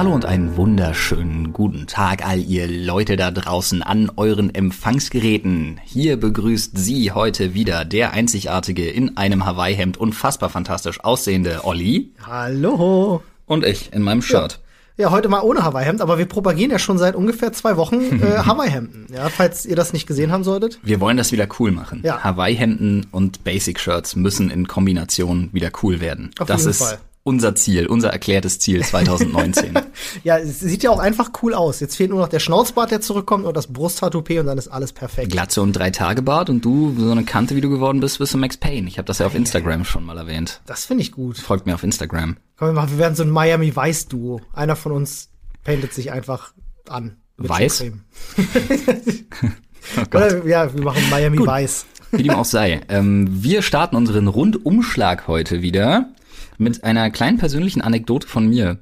Hallo und einen wunderschönen guten Tag all ihr Leute da draußen an euren Empfangsgeräten. Hier begrüßt Sie heute wieder der einzigartige in einem Hawaii-Hemd unfassbar fantastisch aussehende Olli. Hallo. Und ich in meinem Shirt. Ja. ja heute mal ohne Hawaii-Hemd, aber wir propagieren ja schon seit ungefähr zwei Wochen äh, Hawaii-Hemden. Ja, falls ihr das nicht gesehen haben solltet. Wir wollen das wieder cool machen. Ja. Hawaii-Hemden und Basic-Shirts müssen in Kombination wieder cool werden. Auf das jeden ist Fall. Unser Ziel, unser erklärtes Ziel 2019. Ja, es sieht ja auch einfach cool aus. Jetzt fehlt nur noch der Schnauzbart, der zurückkommt und das Brusttattoo und dann ist alles perfekt. Glatze und drei Tage Bart und du, so eine Kante, wie du geworden bist, bist du Max Payne. Ich habe das ja auf Instagram schon mal erwähnt. Das finde ich gut. Folgt mir auf Instagram. Komm, wir, machen, wir werden so ein Miami Weiß Duo. Einer von uns paintet sich einfach an. Weiß? Oh. Oder, ja, wir machen Miami Weiß. Wie dem auch sei. Ähm, wir starten unseren Rundumschlag heute wieder mit einer kleinen persönlichen Anekdote von mir,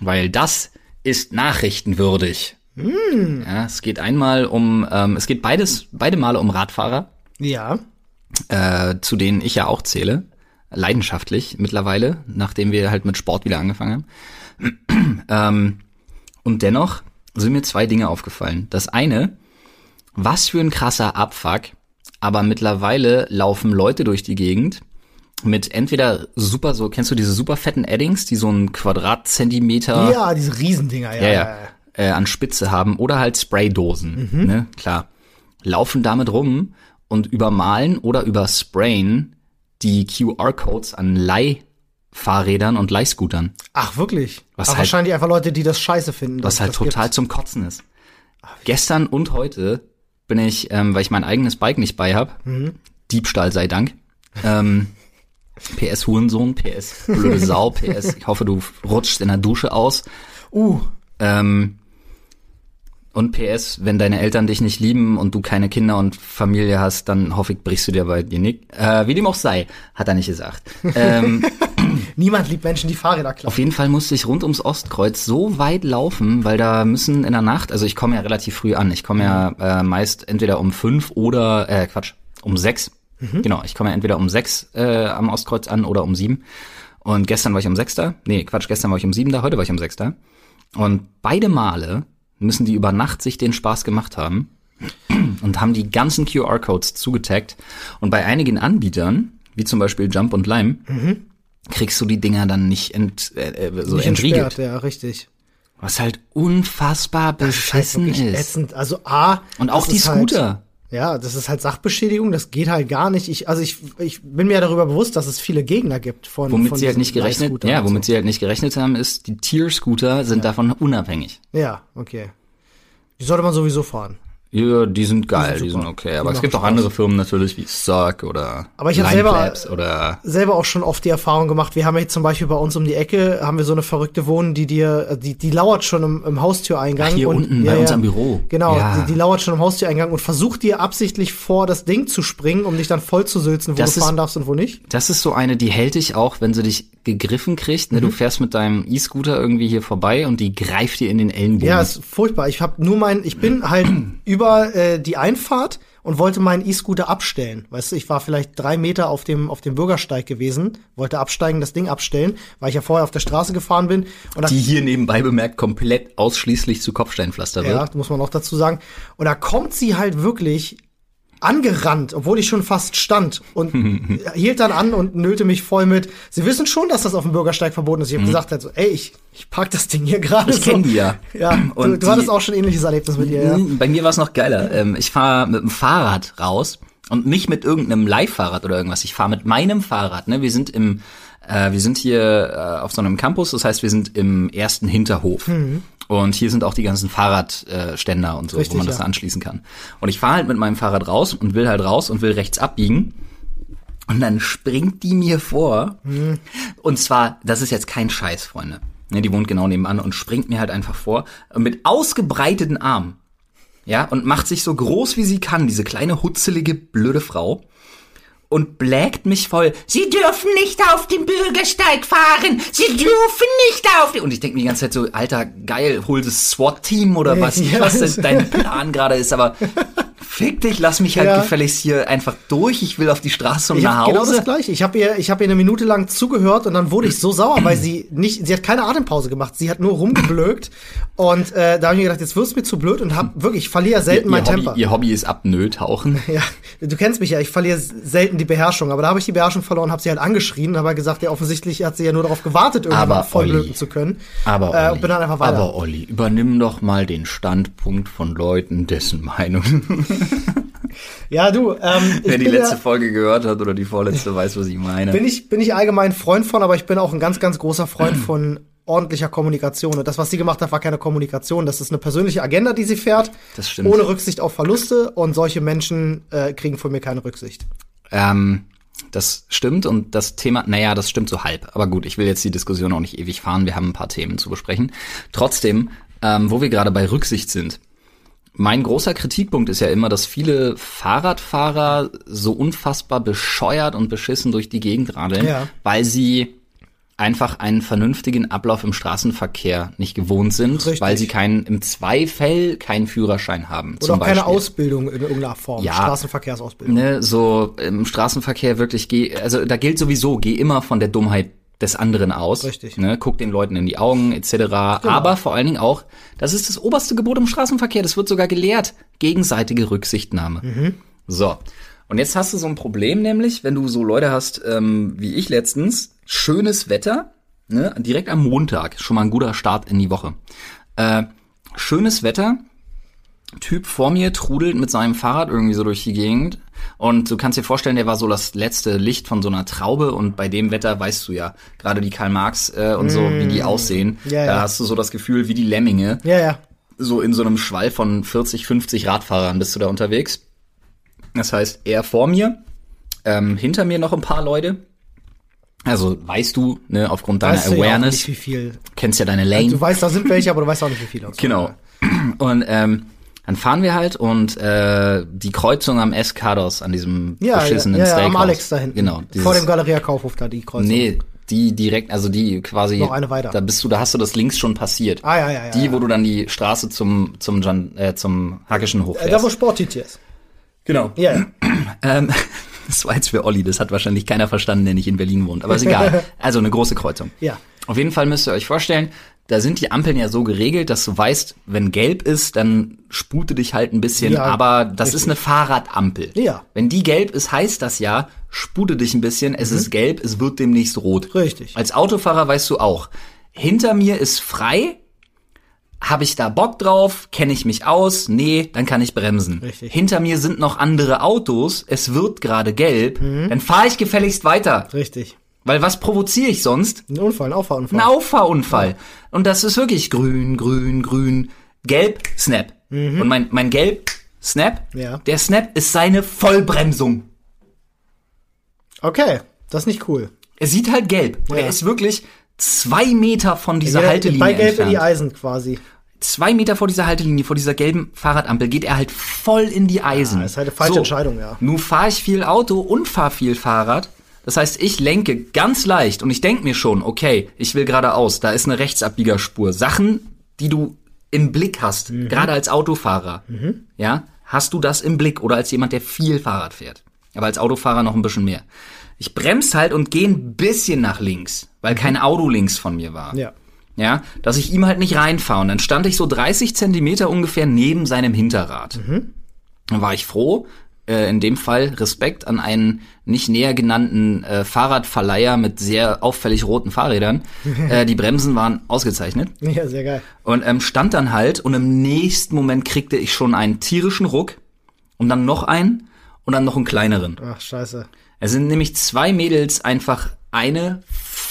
weil das ist nachrichtenwürdig. Ja, es geht einmal um, ähm, es geht beides, beide Male um Radfahrer, Ja. äh, zu denen ich ja auch zähle, leidenschaftlich mittlerweile, nachdem wir halt mit Sport wieder angefangen haben. ähm, und dennoch sind mir zwei Dinge aufgefallen. Das eine, was für ein krasser Abfuck, aber mittlerweile laufen Leute durch die Gegend mit entweder super so, kennst du diese super fetten Eddings, die so einen Quadratzentimeter Ja, diese Riesendinger, ja. ja, ja, äh, an Spitze haben oder halt Spraydosen, ne, klar. Laufen damit rum und übermalen oder übersprayen die QR-Codes an Leihfahrrädern und Leihscootern, Ach, wirklich? Was Aber halt- wahrscheinlich einfach Leute, die das scheiße finden. was halt total gibt. zum Kotzen ist. Gestern und heute bin ich, ähm, weil ich mein eigenes Bike nicht bei hab, Diebstahl sei Dank, ähm, PS Hurensohn, PS blöde Sau, PS, ich hoffe, du rutschst in der Dusche aus. Uh, Ähm, und PS, wenn deine Eltern dich nicht lieben und du keine Kinder und Familie hast, dann hoffe ich, brichst du dir bei dir Nick. Äh, wie dem auch sei, hat er nicht gesagt. ähm, niemand liebt Menschen, die Fahrräder klauen. auf jeden Fall musste ich rund ums Ostkreuz so weit laufen, weil da müssen in der Nacht, also ich komme ja relativ früh an, ich komme ja äh, meist entweder um fünf oder, äh, Quatsch, um sechs. Genau, ich komme ja entweder um sechs äh, am Ostkreuz an oder um sieben. Und gestern war ich um sechs da. Nee, Quatsch, gestern war ich um sieben da, heute war ich um sechs da. Und beide Male müssen die über Nacht sich den Spaß gemacht haben und haben die ganzen QR-Codes zugetaggt. Und bei einigen Anbietern, wie zum Beispiel Jump und Lime, kriegst du die Dinger dann nicht ent, äh, äh, so Nicht entriegelt. entsperrt, ja, richtig. Was halt unfassbar halt beschissen ist. ätzend. Also A. Und auch die halt- Scooter. Ja, das ist halt Sachbeschädigung, das geht halt gar nicht. Ich, also ich, ich bin mir ja darüber bewusst, dass es viele Gegner gibt von Womit von sie halt nicht gerechnet, ja, womit sie halt nicht gerechnet haben, ist, die Tier-Scooter sind davon unabhängig. so. Ja, okay. Die sollte man sowieso fahren. Ja, die sind geil, Die die sind sind, super. okay. Die Aber es gibt auch Spaß. andere Firmen natürlich wie Suck oder Aber ich hab Lime selber- oder Selber auch schon oft die Erfahrung gemacht. Wir haben jetzt zum Beispiel bei uns um die Ecke haben wir so eine verrückte Wohnung, die dir, äh, die, die lauert schon im, im Haustüreingang. Ach, hier und, unten bei uns am Büro. Genau, Ja. die, die lauert schon im Haustüreingang und versucht dir absichtlich vor das Ding zu springen, um dich dann voll zu sülzen, wo Das du ist- fahren darfst und wo nicht. Das ist so eine, die hält dich auch, wenn sie dich gegriffen kriegt. Ne? Mhm. Du fährst mit deinem E-Scooter irgendwie hier vorbei und die greift dir in den Ellenbogen. Ja, ist furchtbar. Ich habe nur mein, ich bin halt über äh, die Einfahrt und wollte meinen E-Scooter abstellen. Weißt du, ich war vielleicht drei Meter auf dem auf dem Bürgersteig gewesen, wollte absteigen, das Ding abstellen, weil ich ja vorher auf der Straße gefahren bin. Und die hier nebenbei bemerkt komplett ausschließlich zu Kopfsteinpflaster ja, wird. muss man auch dazu sagen. Und da kommt sie halt wirklich angerannt, obwohl ich schon fast stand und hielt dann an und nölte mich voll mit. Sie wissen schon, dass das auf dem Bürgersteig verboten ist. Ich habe gesagt halt so, ey, ich, ich park das Ding hier gerade. Mhm. Ich so. kenn die ja. Ja, du, Und du hattest die- auch schon ein ähnliches Erlebnis mit ihr, ja. Bei mir war es noch geiler. Ähm, ich fahre mit dem Fahrrad raus und nicht mit irgendeinem Leihfahrrad oder irgendwas. Ich fahre mit meinem Fahrrad. Ne? Wir sind im, äh, wir sind hier äh, auf so einem Campus. Das heißt, wir sind im ersten Hinterhof. Und hier sind auch die ganzen Fahrradständer äh, und so, Richtig, wo man das ja. anschließen kann. Und ich fahre halt mit meinem Fahrrad raus und will halt raus und will rechts abbiegen. Und dann springt die mir vor. Und zwar, das ist jetzt kein Scheiß, Freunde. Ne, die wohnt genau nebenan und springt mir halt einfach vor. Mit ausgebreiteten Armen. Ja, und macht sich so groß wie sie kann, diese kleine, hutzelige, blöde Frau. Und blägt mich voll. Sie dürfen nicht auf dem Bürgersteig fahren. Sie dürfen nicht auf den. Und ich denke mir die ganze Zeit so, Alter, geil, hol das SWAT-Team oder was, Ja. was denn dein Plan gerade ist, aber fick dich, lass mich halt Ja. gefälligst hier einfach durch. Ich will auf die Straße und Ich nach genau Hause. das gleiche. Ich habe ihr, ich habe ihr eine Minute lang zugehört und dann wurde ich so sauer, weil sie nicht, sie hat keine Atempause gemacht. Sie hat nur rumgeblökt und äh, da habe ich mir gedacht, jetzt wirst du mir zu blöd und hab wirklich, ich verliere selten ihr, mein Hobby, Temper. ihr Hobby ist Apnoe-Tauchen. Ja, du kennst mich ja, ich verliere selten die Beherrschung, aber da habe ich die Beherrschung verloren, habe sie halt angeschrien, habe halt gesagt, ja offensichtlich hat sie ja nur darauf gewartet, irgendwann Aber, voll Olli. blöken zu können. Aber, äh, Olli, und bin dann einfach weiter. aber Olli, übernimm doch mal den Standpunkt von Leuten, dessen Meinung. ja, du, ähm, Wer die letzte ja, Folge gehört hat oder die vorletzte, weiß, was ich meine. bin ich bin ich allgemein Freund von, aber ich bin auch ein ganz ganz großer Freund von ordentlicher Kommunikation. Und das, was sie gemacht hat, war keine Kommunikation. Das ist eine persönliche Agenda, die sie fährt. Das stimmt. Ohne Rücksicht auf Verluste. Und solche Menschen äh, kriegen von mir keine Rücksicht. Ähm, das stimmt und das Thema, naja, das stimmt so halb. Aber gut, ich will jetzt die Diskussion auch nicht ewig fahren. Wir haben ein paar Themen zu besprechen. Trotzdem, ähm, wo wir gerade bei Rücksicht sind. Mein großer Kritikpunkt ist ja immer, dass viele Fahrradfahrer so unfassbar bescheuert und beschissen durch die Gegend radeln, Ja. weil sie einfach einen vernünftigen Ablauf im Straßenverkehr nicht gewohnt sind, Richtig. weil sie keinen, im Zweifel keinen Führerschein haben. Oder zum auch keine Beispiel. Ausbildung in irgendeiner Form. Ja. Straßenverkehrsausbildung. ne, so im Straßenverkehr wirklich geh, also da gilt sowieso, geh immer von der Dummheit des anderen aus. Richtig. Genau. Ne, guck den Leuten in die Augen etc. Aber vor allen Dingen auch, das ist das oberste Gebot im Straßenverkehr. Das wird sogar gelehrt. Gegenseitige Rücksichtnahme. Mhm. So. Und jetzt hast du so ein Problem, nämlich, wenn du so Leute hast, ähm, wie ich letztens, schönes Wetter, ne, direkt am Montag, schon mal ein guter Start in die Woche. Äh, schönes Wetter, Typ vor mir trudelt mit seinem Fahrrad irgendwie so durch die Gegend. Und du kannst dir vorstellen, der war so das letzte Licht von so einer Traube und bei dem Wetter weißt du ja, gerade die Karl Marx äh, und so, wie die aussehen. Mm. Ja, da ja. hast du so das Gefühl, wie die Lemminge, Ja, ja. so in so einem Schwall von 40, 50 Radfahrern bist du da unterwegs. Das heißt, er vor mir, ähm, hinter mir noch ein paar Leute. Also weißt du, ne, aufgrund deiner Weißt du ja auch Awareness, nicht, wie viel. kennst ja deine Lane. Du weißt, da sind welche, aber du weißt auch nicht, wie viele. Genau. Und ähm, dann fahren wir halt und äh, die Kreuzung am Escados, an diesem Ja, beschissenen ja, ja, am Steakhouse. Alex da hinten. Genau. Vor dem Galeria Kaufhof da, die Kreuzung. Nee, die direkt, also die quasi. Noch eine weiter. Da bist du, da hast du das links schon passiert. Ah, ja, ja, ja. Die, ja. wo du dann die Straße zum zum Jan, äh, zum Hackischen Äh, hochfährst. Da, wo Sport ist. genau. Ja, ja. Ähm, das war jetzt für Olli, das hat wahrscheinlich keiner verstanden, der nicht in Berlin wohnt. Aber ist egal. Also eine große Kreuzung. Ja. Auf jeden Fall müsst ihr euch vorstellen, da sind die Ampeln ja so geregelt, dass du weißt, wenn gelb ist, dann spute dich halt ein bisschen, Ja, aber das richtig. ist eine Fahrradampel. Ja. Wenn die gelb ist, heißt das ja, spute dich ein bisschen, es ist gelb, es wird demnächst rot. Mhm. Richtig. Als Autofahrer weißt du auch, hinter mir ist frei, habe ich da Bock drauf? Kenne ich mich aus? Nee, dann kann ich bremsen. Richtig. Hinter mir sind noch andere Autos, es wird gerade gelb, Mhm. dann fahre ich gefälligst weiter. Richtig. Weil was provoziere ich sonst? Ein Unfall, ein Auffahrunfall. Ein Auffahrunfall. Und das ist wirklich grün, grün, grün, gelb, Snap. Und mein, mein gelb, Snap, Ja. der Snap ist seine Vollbremsung. Okay, das ist nicht cool. Er sieht halt gelb. Und Ja. er ist wirklich zwei Meter von dieser Ja, Haltelinie Bei Gelb in die entfernt. Eisen quasi. Zwei Meter vor dieser Haltelinie, vor dieser gelben Fahrradampel, geht er halt voll in die Eisen. das ist halt eine falsche Entscheidung, ja. Nun fahre ich viel Auto und fahre viel Fahrrad. Das heißt, ich lenke ganz leicht und ich denk mir schon, okay, ich will geradeaus, da ist eine Rechtsabbiegerspur. Sachen, die du im Blick hast, Mhm. gerade als Autofahrer, ja, hast du das im Blick oder als jemand, der viel Fahrrad fährt. Aber als Autofahrer noch ein bisschen mehr. Ich bremse halt und gehe ein bisschen nach links, weil kein Auto links von mir war. Mhm. Ja. Ja, dass ich ihm halt nicht reinfahre. Und dann stand ich so 30 Zentimeter ungefähr neben seinem Hinterrad. Dann war ich froh, äh, in dem Fall Respekt an einen nicht näher genannten äh, Fahrradverleiher mit sehr auffällig roten Fahrrädern. äh, die Bremsen waren ausgezeichnet. Ja, sehr geil. Und ähm, stand dann halt und im nächsten Moment kriegte ich schon einen tierischen Ruck und dann noch einen und dann noch einen kleineren. Ach, scheiße. Es sind nämlich zwei Mädels einfach eine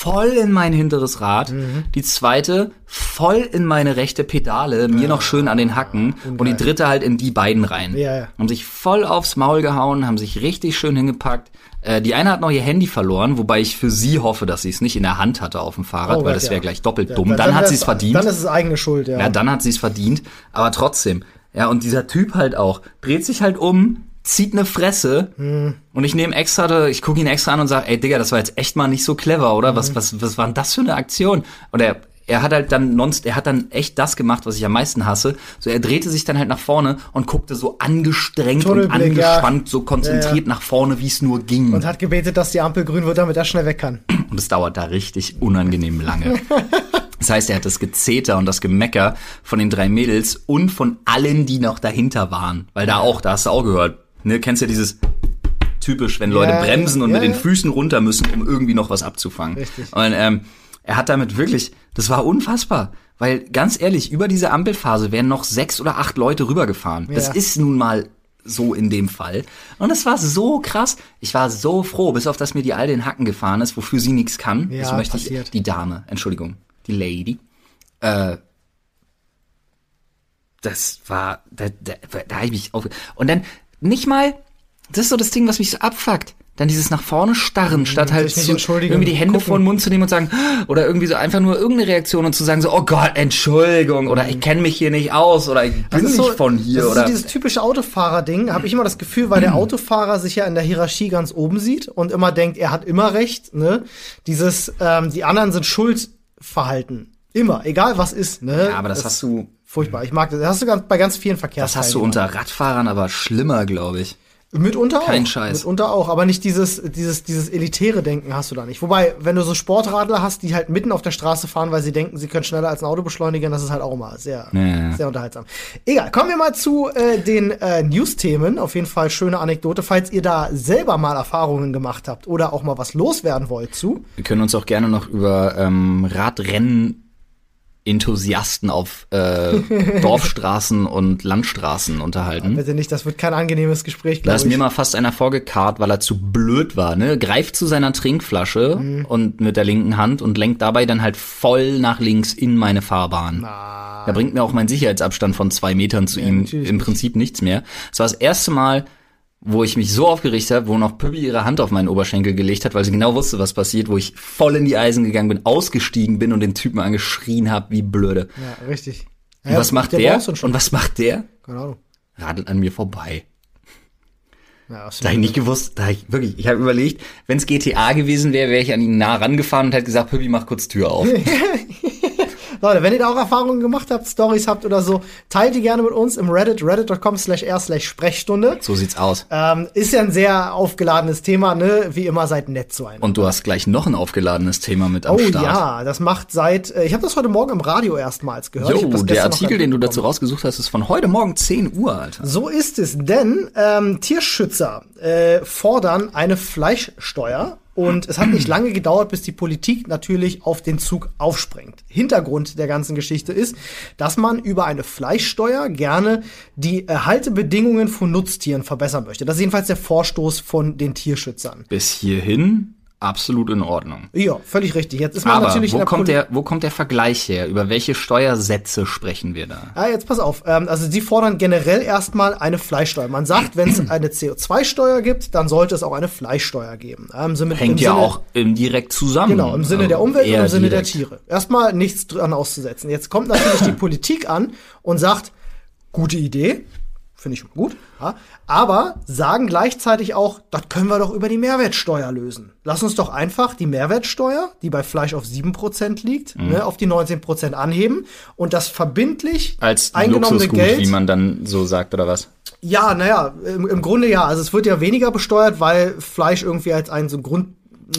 voll in mein hinteres Rad, Mhm. die zweite voll in meine rechte Pedale, mir noch schön an den Hacken und die dritte halt in die beiden rein. Ja, ja. Haben sich voll aufs Maul gehauen, haben sich richtig schön hingepackt. Äh, die eine hat noch ihr Handy verloren, wobei ich für sie hoffe, dass sie es nicht in der Hand hatte auf dem Fahrrad, Oh weil das wäre ja. gleich doppelt Ja, dumm. Dann, hat wär's- sie es verdient. Dann ist es eigene Schuld, ja. Ja, dann hat sie es verdient. Aber trotzdem. Ja, und dieser Typ halt auch. Dreht sich halt um, zieht eine Fresse und ich nehme extra, ich gucke ihn extra an und sage, ey Digga, das war jetzt echt mal nicht so clever, oder? Was, was, was war denn das für eine Aktion? Und er, er hat halt dann nonst, er hat dann echt das gemacht, was ich am meisten hasse. So, er drehte sich dann halt nach vorne und guckte so angestrengt und Tunnelblick, ja. angespannt, so konzentriert Ja, ja. nach vorne, wie es nur ging. Und hat gebetet, dass die Ampel grün wird, damit er schnell weg kann. Und es dauert da richtig unangenehm lange. Das heißt, er hat das Gezeter und das Gemecker von den drei Mädels und von allen, die noch dahinter waren. Weil da auch, da hast du auch gehört, ne, kennst ja dieses typisch, wenn Leute Ja, bremsen und ja, mit den. Füßen runter müssen, um irgendwie noch was abzufangen. Richtig. Und ähm, er hat damit wirklich, das war unfassbar. Weil ganz ehrlich, über diese Ampelphase wären noch sechs oder acht Leute rübergefahren. Das Ja. ist nun mal so in dem Fall. Und es war so krass. Ich war so froh, bis auf dass mir die all den Hacken gefahren ist, wofür sie nichts kann. Ja, das möchte passiert. ich. Die Dame, Entschuldigung, die Lady. Äh, das war, da, da, da habe ich mich auf. Und dann nicht mal, das ist so das Ding, was mich so abfuckt. Dann dieses nach vorne starren, statt halt zu, irgendwie die Hände gucken. vor den Mund zu nehmen und sagen, oder irgendwie so einfach nur irgendeine Reaktion und zu sagen so, oh Gott, Entschuldigung, oder ich kenne mich hier nicht aus, oder ich bin Das ist nicht so, von hier, das ist oder. so dieses typische Autofahrer-Ding, habe ich immer das Gefühl, weil der Autofahrer sich ja in der Hierarchie ganz oben sieht und immer denkt, er hat immer recht, ne? Dieses, ähm, die anderen sind Schuldverhalten. Immer, egal was ist, ne? ja, aber das, hast du, Furchtbar. Ich mag das. Das hast du ganz, bei ganz vielen das Verkehrsteilnehmern. hast du unter Radfahrern aber schlimmer, glaube ich. Mitunter auch. Kein Scheiß. Mitunter auch. Aber nicht dieses, dieses, dieses elitäre Denken hast du da nicht. Wobei, wenn du so Sportradler hast, die halt mitten auf der Straße fahren, weil sie denken, sie können schneller als ein Auto beschleunigen, das ist halt auch immer sehr, ja. sehr unterhaltsam. Egal. Kommen wir mal zu äh, den äh, News-Themen. Auf jeden Fall schöne Anekdote. Falls ihr da selber mal Erfahrungen gemacht habt oder auch mal was loswerden wollt zu. Wir können uns auch gerne noch über ähm, Radrennen Enthusiasten auf äh, Dorfstraßen und Landstraßen unterhalten. Bitte nicht, das wird kein angenehmes Gespräch, Da ist mir mal fast einer vorgekarrt, weil er zu blöd war, ne? Greift zu seiner Trinkflasche Mhm. und mit der linken Hand und lenkt dabei dann halt voll nach links in meine Fahrbahn. Da bringt mir auch mein Sicherheitsabstand von zwei Metern zu ihm natürlich im Prinzip nichts mehr. Es war das erste Mal, wo ich mich so aufgeregt habe, wo noch Püppi ihre Hand auf meinen Oberschenkel gelegt hat, weil sie genau wusste, was passiert, wo ich voll in die Eisen gegangen bin, ausgestiegen bin und den Typen angeschrien habe, wie blöde. Ja, richtig. Und was macht der? schon. Und was macht der? Keine Ahnung. Radelt an mir vorbei. Ja, Da ich nicht gewusst, da ich wirklich, ich habe überlegt, wenn es GTA gewesen wäre, wäre ich an ihn nah rangefahren und hätte gesagt, Püppi, mach kurz Tür auf. Leute, wenn ihr da auch Erfahrungen gemacht habt, Stories habt oder so, teilt die gerne mit uns im Reddit, reddit.com slash r slash Sprechstunde. So sieht's aus. Ähm, ist ja ein sehr aufgeladenes Thema, ne? Wie immer, seid nett zu einem. Und du hast gleich noch ein aufgeladenes Thema mit am Oh Start. ja, das macht seit, äh, ich habe das heute Morgen im Radio erstmals gehört. Jo, der Artikel, den du dazu rausgesucht hast, ist von heute Morgen 10 Uhr, Alter. So ist es, denn ähm, Tierschützer äh, fordern eine Fleischsteuer und es hat nicht lange gedauert, bis die Politik natürlich auf den Zug aufspringt. Hintergrund der ganzen Geschichte ist, dass man über eine Fleischsteuer gerne die Erhaltebedingungen von Nutztieren verbessern möchte. Das ist jedenfalls der Vorstoß von den Tierschützern. Bis hierhin absolut in Ordnung. Ja, völlig richtig. Jetzt ist man Aber natürlich wo kommt, der, wo kommt der Vergleich her? Über welche Steuersätze sprechen wir da? Ah, jetzt pass auf. Ähm, also sie fordern generell erstmal eine Fleischsteuer. Man sagt, wenn es eine CO2-Steuer gibt, dann sollte es auch eine Fleischsteuer geben. Ähm, so Hängt ja Sinne- auch indirekt zusammen. Genau, im Sinne Also der Umwelt und im Sinne direkt. der Tiere. Erstmal nichts dran auszusetzen. Jetzt kommt natürlich die Politik an und sagt, gute Idee, finde ich gut, ja, aber sagen gleichzeitig auch, das können wir doch über die Mehrwertsteuer lösen. Lass uns doch einfach die Mehrwertsteuer, die bei Fleisch auf 7% liegt, Mhm. ne, auf die 19% anheben und das verbindlich Als eingenommene Luxusgut, Geld wie man dann so sagt, oder was? ja, naja, im, im Grunde ja. Also es wird ja weniger besteuert, weil Fleisch irgendwie als ein so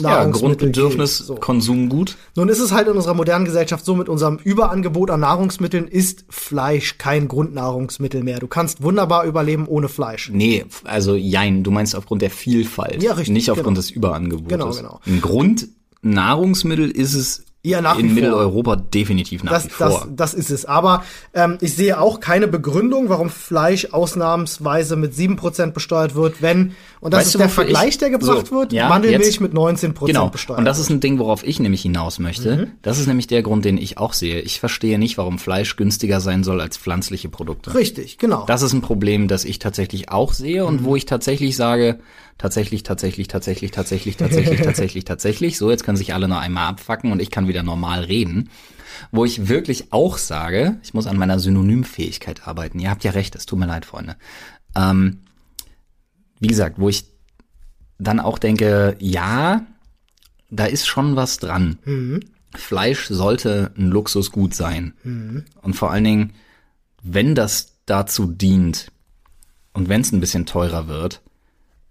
Ja, Grundbedürfnis. So. Konsumgut. Nun ist es halt in unserer modernen Gesellschaft so, mit unserem Überangebot an Nahrungsmitteln ist Fleisch kein Grundnahrungsmittel mehr. Du kannst wunderbar überleben ohne Fleisch. Nee, also jein, du meinst aufgrund der Vielfalt. Ja, richtig, Nicht aufgrund genau. des Überangebotes. Genau, genau. Ein Grundnahrungsmittel ist es Ja, in. Mitteleuropa definitiv nach Das, wie vor. das, das ist es. Aber ähm, ich sehe auch keine Begründung, warum Fleisch ausnahmsweise mit 7% besteuert wird, wenn, und das Weißt ist du, der Vergleich, ich- der gebracht so, wird, ja, Mandelmilch jetzt- mit 19% Genau. besteuert. Und das ist ein Ding, worauf ich nämlich hinaus möchte. Mhm. Das ist nämlich der Grund, den ich auch sehe. Ich verstehe nicht, warum Fleisch günstiger sein soll als pflanzliche Produkte. Richtig, genau. Das ist ein Problem, das ich tatsächlich auch sehe und Mhm. wo ich tatsächlich sage, tatsächlich, tatsächlich, tatsächlich, tatsächlich, tatsächlich, tatsächlich, tatsächlich. So, jetzt können sich alle noch einmal abfacken und ich kann wieder normal reden. Wo ich wirklich auch sage, ich muss an meiner Synonymfähigkeit arbeiten. Ihr habt ja recht, es tut mir leid, Freunde. Ähm, wie gesagt, wo ich dann auch denke, ja, da ist schon was dran. Fleisch sollte ein Luxusgut sein. Und vor allen Dingen, wenn das dazu dient und wenn es ein bisschen teurer wird,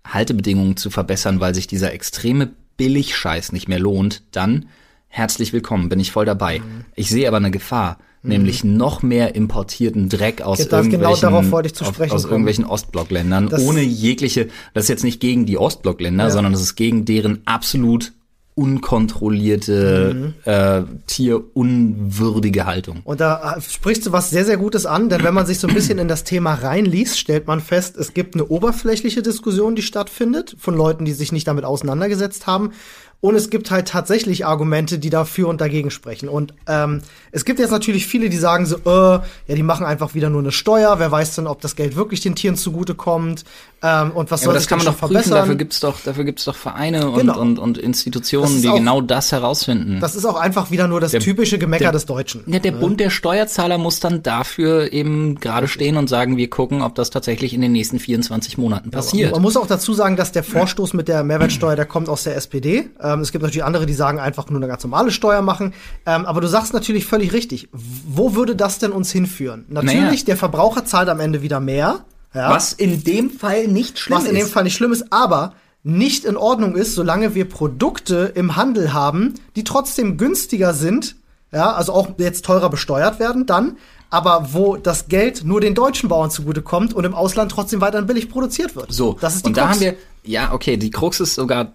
Haltebedingungen zu verbessern, weil sich dieser extreme Billigscheiß nicht mehr lohnt, dann herzlich willkommen, bin ich voll dabei. Ich sehe aber eine Gefahr, nämlich noch mehr importierten Dreck aus das- genau irgendwelchen, darauf wollte ich zu sprechen aus irgendwelchen Ostblockländern, Das- ohne jegliche, das ist jetzt nicht gegen die Ostblockländer, Ja. sondern das ist gegen deren absolut unkontrollierte, Mhm. äh, tierunwürdige Haltung. Und da äh, sprichst du was sehr, sehr Gutes an, denn wenn man sich so ein bisschen in das Thema reinliest, stellt man fest, es gibt eine oberflächliche Diskussion, die stattfindet, von Leuten, die sich nicht damit auseinandergesetzt haben. Und es gibt halt tatsächlich Argumente, die dafür und dagegen sprechen. Und ähm, es gibt jetzt natürlich viele, die sagen so, äh, ja, die machen einfach wieder nur eine Steuer. Wer weiß denn, ob das Geld wirklich den Tieren zugutekommt? Ähm, und was Ja, soll aber das kann man doch prüfen, verbessern? dafür gibt's doch, dafür gibt's doch Vereine und, Genau. und, und Institutionen, die auch- genau das herausfinden. Das ist auch einfach wieder nur das Der- typische Gemecker der- des Deutschen. Ja, der Bund der Steuerzahler muss dann dafür eben gerade stehen und sagen, wir gucken, ob das tatsächlich in den nächsten 24 Monaten passiert. Man muss auch dazu sagen, dass der Vorstoß mit der Mehrwertsteuer, der kommt aus der SPD. Ähm, es gibt natürlich andere, die sagen, einfach nur eine ganz normale Steuer machen. Ähm, aber du sagst natürlich völlig richtig. Wo würde das denn uns hinführen? Natürlich, Naja. der Verbraucher zahlt am Ende wieder mehr. Ja, Was in dem Fall nicht schlimm was in dem ist. Fall nicht schlimm ist, aber nicht in Ordnung ist, solange wir Produkte im Handel haben, die trotzdem günstiger sind, ja, also auch jetzt teurer besteuert werden dann, aber wo das Geld nur den deutschen Bauern zugutekommt und im Ausland trotzdem weiterhin billig produziert wird. So, das ist die und da Krux. haben wir, ja, okay, die Krux ist sogar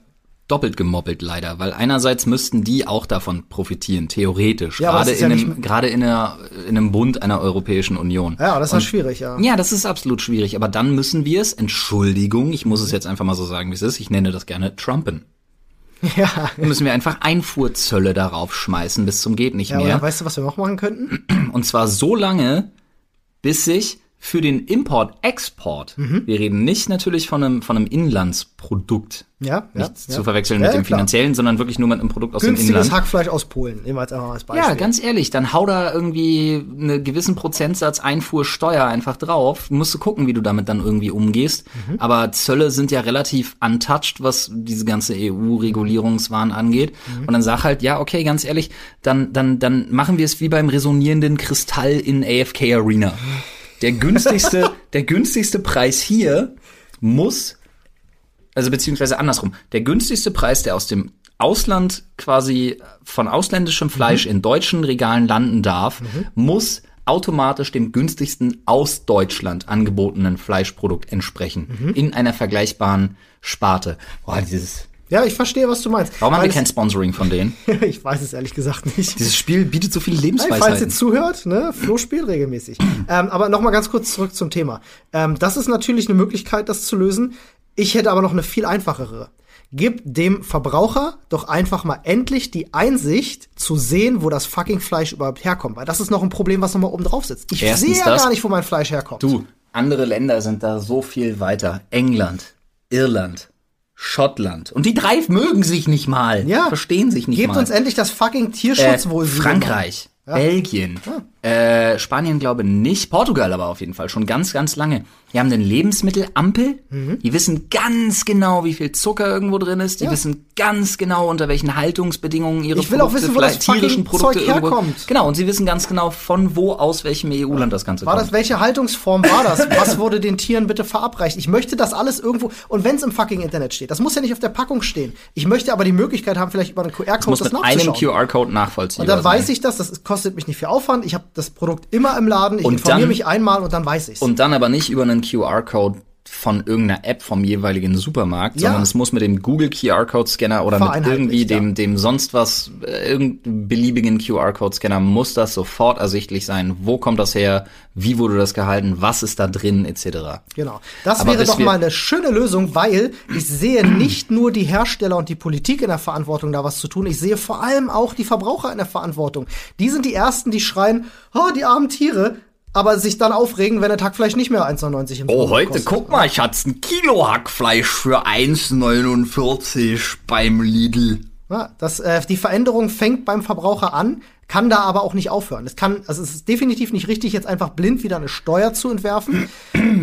doppelt gemoppelt leider, weil einerseits müssten die auch davon profitieren, theoretisch, Ja, gerade ja in, nicht- einem, gerade in, einer, in einem Bund einer Europäischen Union. Ja, das ist Und- ja schwierig, ja. Ja, das ist absolut schwierig, aber dann müssen wir es, Entschuldigung, ich muss es jetzt einfach mal so sagen, wie es ist, ich nenne das gerne Trumpen. Ja. Dann müssen wir einfach Einfuhrzölle darauf schmeißen, bis zum geht nicht Ja, mehr. oder weißt du, was wir noch machen könnten? Und zwar so lange, bis sich für den Import-Export, Mhm. wir reden nicht natürlich von einem, von einem Inlandsprodukt, Ja, ja. nicht ja. zu verwechseln Ja, mit dem klar. finanziellen, sondern wirklich nur mit einem Produkt aus dem Günstiges Inland. Hackfleisch aus Polen, nehmen wir jetzt einfach mal als Beispiel. Ja, ganz ehrlich, dann hau da irgendwie einen gewissen Prozentsatz Einfuhrsteuer einfach drauf. Musst du gucken, wie du damit dann irgendwie umgehst. Mhm. Aber Zölle sind ja relativ untouched, was diese ganze EU-Regulierungswahn angeht. Mhm. Und dann sag halt, ja, okay, ganz ehrlich, dann, dann, dann machen wir es wie beim resonierenden Kristall in AFK Arena. Der günstigste, der günstigste Preis hier muss also beziehungsweise andersrum. Der günstigste Preis, der aus dem Ausland quasi von ausländischem Fleisch in deutschen Regalen landen darf, muss automatisch dem günstigsten aus Deutschland angebotenen Fleischprodukt entsprechen. In einer vergleichbaren Sparte. Boah, dieses, Ja, ich verstehe, was du meinst. warum haben wir kein Sponsoring von denen? ich weiß es ehrlich gesagt nicht. Dieses Spiel bietet so viele Hey, falls Lebensweisheiten. ihr zuhört, ne, Flo spielt regelmäßig. ähm, aber noch mal ganz kurz zurück zum Thema. Ähm, das ist natürlich eine Möglichkeit, das zu lösen. Ich hätte aber noch eine viel einfachere. Gib dem Verbraucher doch einfach mal endlich die Einsicht zu sehen, wo das fucking Fleisch überhaupt herkommt. Weil das ist noch ein Problem, was noch mal oben drauf sitzt. Ich Erstens sehe ja das. gar nicht, wo mein Fleisch herkommt. Du, andere Länder sind da so viel weiter. England, Irland, Schottland. Und die drei mögen sich nicht mal. Ja. Verstehen sich nicht Gebt mal. uns endlich das fucking äh, Tierschutzwohlwesen. Frankreich, Belgien, äh, Spanien glaube nicht, Portugal aber auf jeden Fall schon ganz, ganz lange. Die haben eine Lebensmittelampel. Mhm. Die wissen ganz genau, wie viel Zucker irgendwo drin ist. Die Ja. wissen ganz genau, unter welchen Haltungsbedingungen ihre Ich will auch wissen, wo das tierischen Produkte Zeug irgendwo. herkommt. Genau, und sie wissen ganz genau, von wo aus welchem EU-Land das Ganze War kommt. das, welche Haltungsform war das? Was wurde den Tieren bitte verabreicht? Ich möchte das alles irgendwo, und wenn es im fucking Internet steht, das muss ja nicht auf der Packung stehen. Ich möchte aber die Möglichkeit haben, vielleicht über einen QR-Code muss das, mit einem nachzuschauen. QR-Code nachvollziehbar und dann weiß ich das, das kostet mich nicht viel Aufwand, ich habe das Produkt immer im Laden, ich Und informiere dann- mich einmal und dann weiß ich's. Und dann aber nicht über einen QR-Code von irgendeiner App vom jeweiligen Supermarkt, Ja. sondern es muss mit dem Google QR-Code-Scanner oder mit irgendwie ja. dem, dem sonst was, äh, irgendeinem beliebigen QR-Code-Scanner muss das sofort ersichtlich sein. Wo kommt das her? Wie wurde das gehalten? Was ist da drin? Etc. Genau. Das Aber wäre doch mal eine schöne Lösung, weil ich sehe nicht nur die Hersteller und die Politik in der Verantwortung, da was zu tun. Ich sehe vor allem auch die Verbraucher in der Verantwortung. Die sind die Ersten, die schreien, oh, die armen Tiere, aber sich dann aufregen, wenn der Hackfleisch nicht mehr 1,99 im Oh, heute, kostet. guck mal, Schatz, ein Kilo Hackfleisch für 1,49 beim Lidl. Ja, das, äh, die Veränderung fängt beim Verbraucher an. Kann da aber auch nicht aufhören. Es kann, also es ist definitiv nicht richtig, jetzt einfach blind wieder eine Steuer zu entwerfen.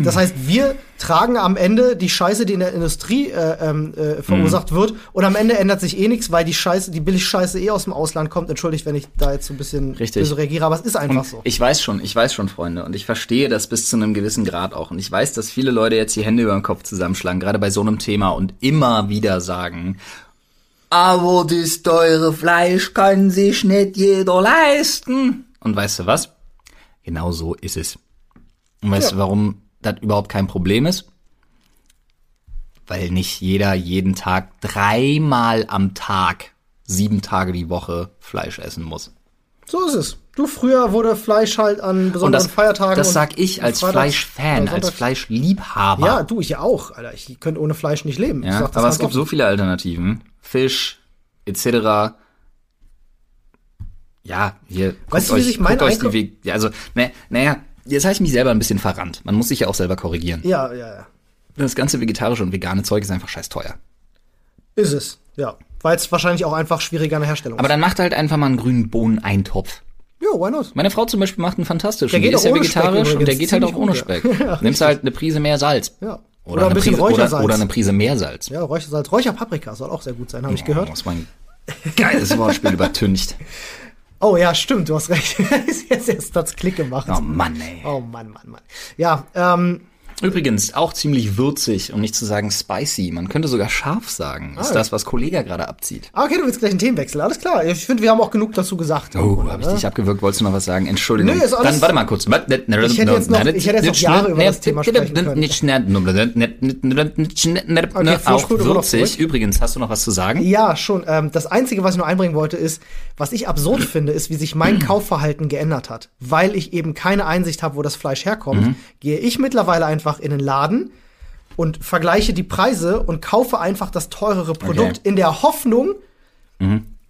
Das heißt, wir tragen am Ende die Scheiße, die in der Industrie äh, ähm, äh, verursacht Mhm. wird, und am Ende ändert sich eh nichts, weil die Scheiße, die Billigscheiße eh aus dem Ausland kommt. Entschuldigt, wenn ich da jetzt so ein bisschen Richtig. böse reagiere, aber es ist einfach so. Ich weiß schon, ich weiß schon, Freunde, und ich verstehe das bis zu einem gewissen Grad auch. Und ich weiß, dass viele Leute jetzt die Hände über den Kopf zusammenschlagen, gerade bei so einem Thema und immer wieder sagen, aber das teure Fleisch kann sich nicht jeder leisten. Und weißt du was? Genau so ist es. Und weißt Ja. du, warum das überhaupt kein Problem ist? Weil nicht jeder jeden Tag dreimal am Tag, sieben Tage die Woche Fleisch essen muss. So ist es. Du, früher wurde Fleisch halt an besonderen das, Feiertagen. das sag ich als Fleischfan, als Fleischliebhaber. Ja, du, ich ja auch, Alter. Ich könnte ohne Fleisch nicht leben. Ich Ja, sag aber es gibt so viele Alternativen. Fisch, etc. Ja, hier, Weißt du, wie euch, sich mein euch die Weg, ja, also, ne, naja, jetzt habe ich mich selber ein bisschen verrannt. Man muss sich ja auch selber korrigieren. Ja, ja, ja. Das ganze vegetarische und vegane Zeug ist einfach scheiß teuer. Ist es, ja. Weil es wahrscheinlich auch einfach schwieriger in der Herstellung Aber dann macht halt einfach mal einen grünen Bohneneintopf. ist. Ja, why not? Meine Frau zum Beispiel macht einen fantastischen. Der geht ist auch ja ohne Speck vegetarisch und der geht halt auch ohne Speck. Ja, Nimmst halt eine Prise mehr Salz. Ja. Oder, Oder ein bisschen Prise, oder, Räuchersalz. oder eine Prise mehr Salz. Ja, Räuchersalz. Räucherpaprika soll auch sehr gut sein, habe ich gehört. Oh, ist mein geiles Wortspiel übertüncht. Oh ja, stimmt, du hast recht. jetzt erst hat's Klick gemacht. Oh Mann, ey. Oh Mann, Mann, Mann. Ja, ähm, Übrigens, auch ziemlich würzig, um nicht zu sagen spicy. Man könnte sogar scharf sagen. Ist Ah. das, was Kollega gerade abzieht. ah, okay, du willst gleich einen Themenwechsel. Alles klar. Ich finde, wir haben auch genug dazu gesagt. Oh, habe ich dich abgewürgt? Wolltest du noch was sagen? Entschuldigung. Nee, ist alles- Dann warte mal kurz. Ich hätte jetzt noch- ich hätte jetzt noch Jahre über das Thema sprechen können. Okay, Auch würzig. Übrigens, hast du noch was zu sagen? Ja, schon. Ähm, das Einzige, was ich nur einbringen wollte, ist, was ich absurd finde, ist, wie sich mein Kaufverhalten geändert hat. Weil ich eben keine Einsicht habe, wo das Fleisch herkommt, gehe ich mittlerweile einfach in den Laden und vergleiche die Preise und kaufe einfach das teurere Produkt Okay. in der Hoffnung,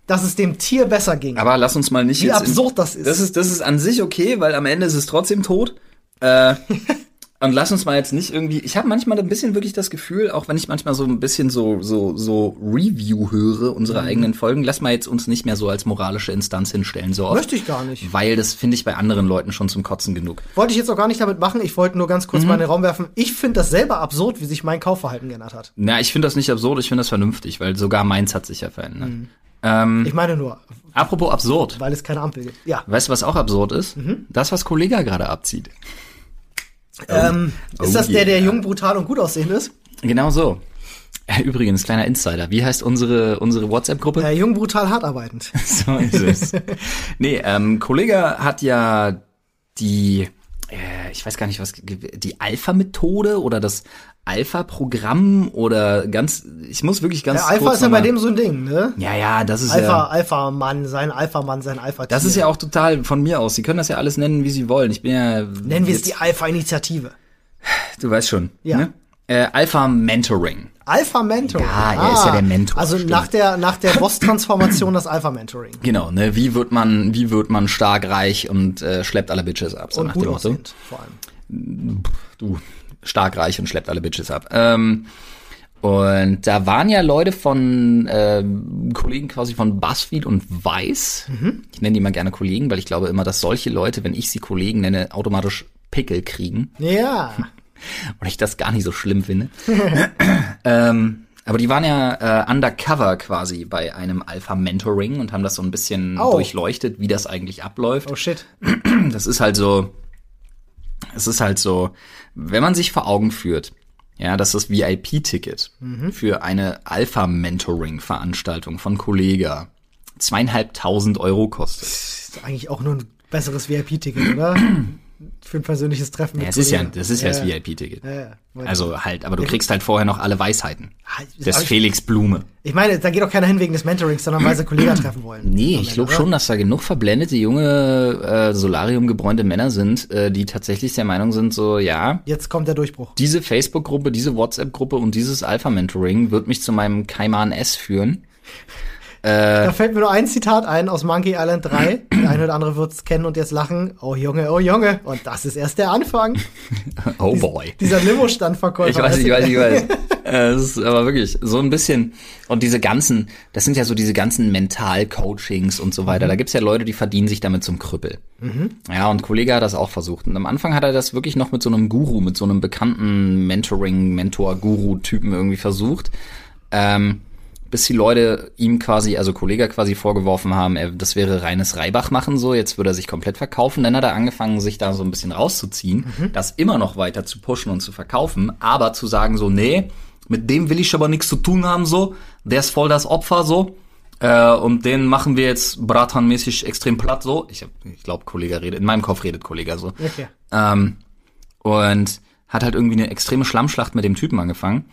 dass es dem Tier besser ging. Aber lass uns mal nicht Wie jetzt in- absurd das ist. Das ist, das ist an sich okay, weil am Ende ist es trotzdem tot. Äh, und lass uns mal jetzt nicht irgendwie. Ich habe manchmal ein bisschen wirklich das Gefühl, auch wenn ich manchmal so ein bisschen so so so Review höre unsere Mhm. eigenen Folgen, lass mal jetzt uns nicht mehr so als moralische Instanz hinstellen so oft. Möchte ich gar nicht. Weil das finde ich bei anderen Leuten schon zum Kotzen genug. Wollte ich jetzt auch gar nicht damit machen. Ich wollte nur ganz Mhm. kurz mal in den Raum werfen. Ich finde das selber absurd, wie sich mein Kaufverhalten geändert hat. Na, ich finde das nicht absurd, ich finde das vernünftig, weil sogar meins hat sich ja verändert. Mhm. Ähm, Ich meine nur, apropos absurd. weil es keine Ampel gibt. Ja. Weißt du, was auch absurd ist? Mhm. Das, was Kollega gerade abzieht. Ähm, Oh ist das der, der yeah. jung, brutal und gut aussehend ist? Genau so. Äh, Übrigens, kleiner Insider. Wie heißt unsere, unsere WhatsApp-Gruppe? Äh, jung, brutal, hart arbeitend. So ist es. nee, ähm, Kollege hat ja die, äh, ich weiß gar nicht, was, die Alpha-Methode oder das Alpha-Programm oder ganz, ich muss wirklich ganz Der Alpha kurz ist ja bei dem so ein Ding, ne? Ja, ja, das ist Alpha, ja, Alpha Mann, sein Alpha Mann, sein Alpha das ist ja auch total von mir aus. Sie können das ja alles nennen, wie Sie wollen. Ich bin ja, Nennen wir es die Alpha Initiative. du weißt schon, Ja. ne? Äh, Alpha Mentoring. Alpha Mentoring. Ja, er ist ja der Mentor, Also stimmt. nach der, nach der Boss-Transformation das Alpha Mentoring. Genau, ne? Wie wird man, wie wird man stark reich und äh, schleppt alle Bitches ab, so Und nach gut dem Motto. vor allem. du stark reich und schleppt alle Bitches ab. Ähm, und da waren ja Leute von ähm, Kollegen quasi von BuzzFeed und Vice. Ich nenne die mal gerne Kollegen, weil ich glaube immer, dass solche Leute, wenn ich sie Kollegen nenne, automatisch Pickel kriegen. Ja. Und ich das gar nicht so schlimm finde. ähm, aber die waren ja äh, undercover quasi bei einem Alpha-Mentoring und haben das so ein bisschen Oh. durchleuchtet, wie das eigentlich abläuft. Oh shit. Das ist halt so, es ist halt so, wenn man sich vor Augen führt, ja, dass das VIP-Ticket für eine Alpha-Mentoring-Veranstaltung von Kollega zweieinhalbtausend Euro kostet. Ist eigentlich auch nur ein besseres VIP-Ticket, oder? Für ein persönliches Treffen Ja, es ist ja, das ist ja, das VIP-Ticket. Ja, ja. Also halt, aber du kriegst halt vorher noch alle Weisheiten. Ah, Des ich- Felix Blume. Ich meine, da geht doch keiner hin wegen des Mentorings, sondern weil sie Kollegen treffen wollen. Nee, ich glaube schon, dass da genug verblendete, junge, äh, Solarium-gebräunte Männer sind, äh, die tatsächlich der Meinung sind, so, ja, Jetzt kommt der Durchbruch. diese Facebook-Gruppe, diese WhatsApp-Gruppe und dieses Alpha-Mentoring wird mich zu meinem Kaiman S führen. Da fällt mir nur ein Zitat ein aus Monkey Island 3. Der eine oder andere wird's kennen und jetzt lachen. Oh Junge, oh Junge. Und das ist erst der Anfang. Oh boy. Dieser Limo-Standverkäufer. Ich weiß, ich weiß, ich weiß. Äh, Es ist aber wirklich so ein bisschen, und diese ganzen, das sind ja so diese ganzen Mental-Coachings und so weiter. Da gibt's ja Leute, die verdienen sich damit zum Krüppel. Ja, und Kollege hat das auch versucht. Und am Anfang hat er das wirklich noch mit so einem Guru, mit so einem bekannten Mentoring, Mentor-Guru-Typen irgendwie versucht. Ähm, bis die Leute ihm quasi, also Kollege quasi vorgeworfen haben, er, das wäre reines Reibach machen so, jetzt würde er sich komplett verkaufen. Dann hat er angefangen, sich da so ein bisschen rauszuziehen, das immer noch weiter zu pushen und zu verkaufen, aber zu sagen so, nee, mit dem will ich aber nichts zu tun haben so, der ist voll das Opfer so. Äh, und den machen wir jetzt Bratan-mäßig extrem platt so. Ich, hab- ich glaube, Kollege redet, in meinem Kopf redet Kollege so. Okay. Ähm, und hat halt irgendwie eine extreme Schlammschlacht mit dem Typen angefangen.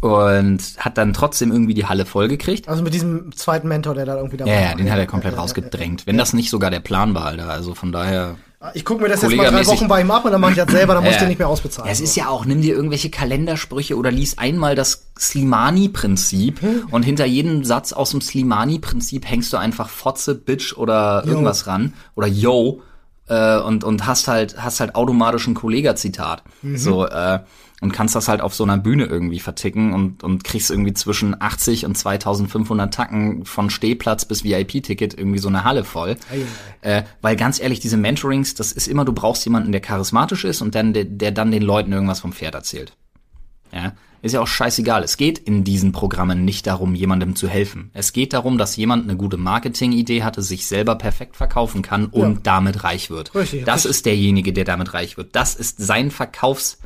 Und hat dann trotzdem irgendwie die Halle vollgekriegt. Also mit diesem zweiten Mentor, der da irgendwie dabei Ja, ja, war. den hat er komplett rausgedrängt. Wenn das nicht sogar der Plan war, Alter. Also von daher. Ich gucke mir das jetzt mal drei Wochen bei ihm ab und dann mache ich das selber, dann muss ich Ja. den nicht mehr ausbezahlen. Ja, es ist ja auch, nimm dir irgendwelche Kalendersprüche oder lies einmal das Slimani-Prinzip und hinter jedem Satz aus dem Slimani-Prinzip hängst du einfach Fotze, Bitch oder irgendwas ran oder Yo äh, und, und hast halt, hast halt automatisch ein Kollega-Zitat. So, äh, und kannst das halt auf so einer Bühne irgendwie verticken und, und kriegst irgendwie zwischen 80 und 2500 Tacken von Stehplatz bis VIP-Ticket irgendwie so eine Halle voll. Äh, weil ganz ehrlich, diese Mentorings, das ist immer, du brauchst jemanden, der charismatisch ist und dann, der, der dann den Leuten irgendwas vom Pferd erzählt. Ja, ist ja auch scheißegal. Es geht in diesen Programmen nicht darum, jemandem zu helfen. Es geht darum, dass jemand eine gute Marketingidee hatte, sich selber perfekt verkaufen kann und Ja. damit reich wird. Richtig, das richtig. ist derjenige, der damit reich wird. Das ist sein Verkaufs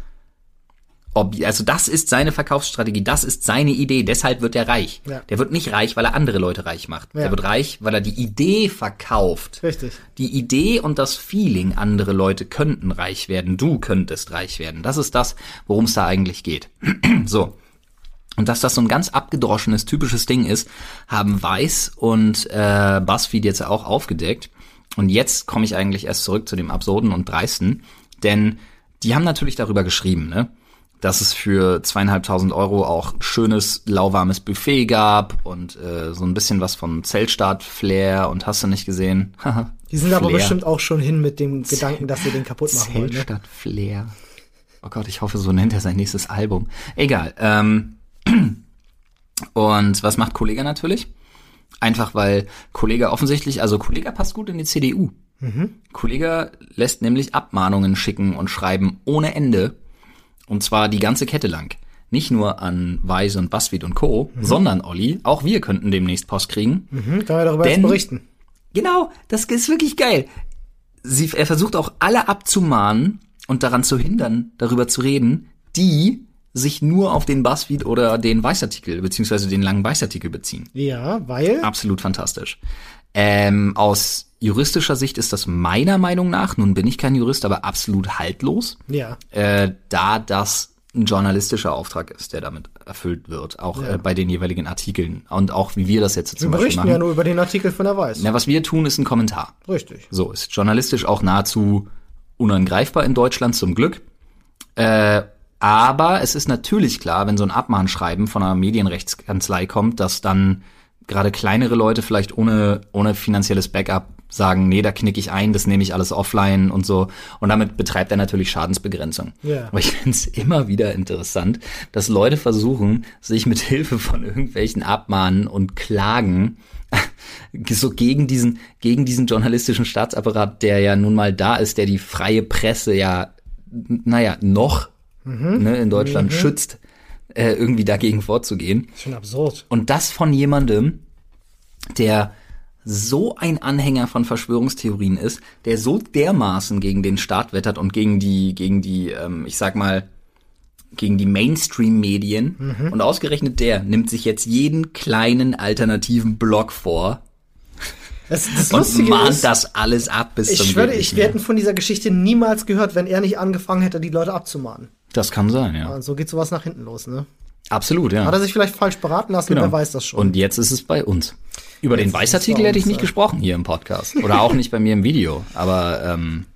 Ob, also das ist seine Verkaufsstrategie, das ist seine Idee, deshalb wird er reich. Ja. Der wird nicht reich, weil er andere Leute reich macht. Ja. Der wird reich, weil er die Idee verkauft. Richtig. Die Idee und das Feeling, andere Leute könnten reich werden, du könntest reich werden. Das ist das, worum es da eigentlich geht. so. Und dass das so ein ganz abgedroschenes, typisches Ding ist, haben Weiß und äh, BuzzFeed jetzt auch aufgedeckt. Und jetzt komme ich eigentlich erst zurück zu dem Absurden und Dreisten, denn die haben natürlich darüber geschrieben, ne? Dass es für zweieinhalbtausend Euro auch schönes, lauwarmes Buffet gab und äh, so ein bisschen was von Zeltstart-Flair und hast du nicht gesehen? Die sind aber Flair. bestimmt auch schon hin mit dem Gedanken, dass sie den kaputt machen wollen. Ne? Zeltstadt Flair. Oh Gott, ich hoffe, so nennt er sein nächstes Album. Egal. Ähm, und was macht Kollega natürlich? Einfach weil Kollega offensichtlich, also Kollega passt gut in die CDU. Kollega lässt nämlich Abmahnungen schicken und schreiben ohne Ende. Und zwar die ganze Kette lang. Nicht nur an Weise und Buzzfeed und Co., sondern Olli, auch wir könnten demnächst Post kriegen. Mhm, können wir darüber jetzt Denn- berichten. Genau, das ist wirklich geil. Sie, er versucht auch alle abzumahnen und daran zu hindern, darüber zu reden, die sich nur auf den Buzzfeed oder den Weißartikel beziehungsweise den langen Weißartikel beziehen. Ja, weil Absolut fantastisch. Ähm, aus juristischer Sicht ist das meiner Meinung nach, nun bin ich kein Jurist, aber absolut haltlos, ja, äh, da das ein journalistischer Auftrag ist, der damit erfüllt wird, auch Ja. äh, bei den jeweiligen Artikeln und auch wie wir das jetzt wir zum Beispiel berichten machen. ja nur über den Artikel von der Weiß. Na, was wir tun, ist ein Kommentar. Richtig. So, ist journalistisch auch nahezu unangreifbar in Deutschland zum Glück. Äh, aber es ist natürlich klar, wenn so ein Abmahnschreiben von einer Medienrechtskanzlei kommt, dass dann gerade kleinere Leute vielleicht ohne, ohne finanzielles Backup sagen, nee, da knick ich ein, das nehme ich alles offline und so. Und damit betreibt er natürlich Schadensbegrenzung. Ja. Aber ich finde es immer wieder interessant, dass Leute versuchen, sich mit Hilfe von irgendwelchen Abmahnen und Klagen so gegen diesen, gegen diesen journalistischen Staatsapparat, der ja nun mal da ist, der die freie Presse ja, naja, noch ne, in Deutschland schützt, äh, irgendwie dagegen vorzugehen. Schon absurd. Und das von jemandem, der so ein Anhänger von Verschwörungstheorien ist, der so dermaßen gegen den Staat wettert und gegen die, gegen die, ähm, ich sag mal, gegen die Mainstream-Medien. Und ausgerechnet der nimmt sich jetzt jeden kleinen alternativen Blog vor Das, das und Lustige mahnt ist, das alles ab bis zum ich schwöre, geht ich, wir mehr. hätten von dieser Geschichte niemals gehört, wenn er nicht angefangen hätte, die Leute abzumahnen. Das kann sein, ja. Und so geht sowas nach hinten los, ne? Absolut, ja. Hat er sich vielleicht falsch beraten lassen, Genau. wer weiß das schon. Und jetzt ist es bei uns. Über den Jetzt es Weißartikel hätte ich nicht ja. gesprochen hier im Podcast. Oder auch nicht bei mir im Video. Aber ähm,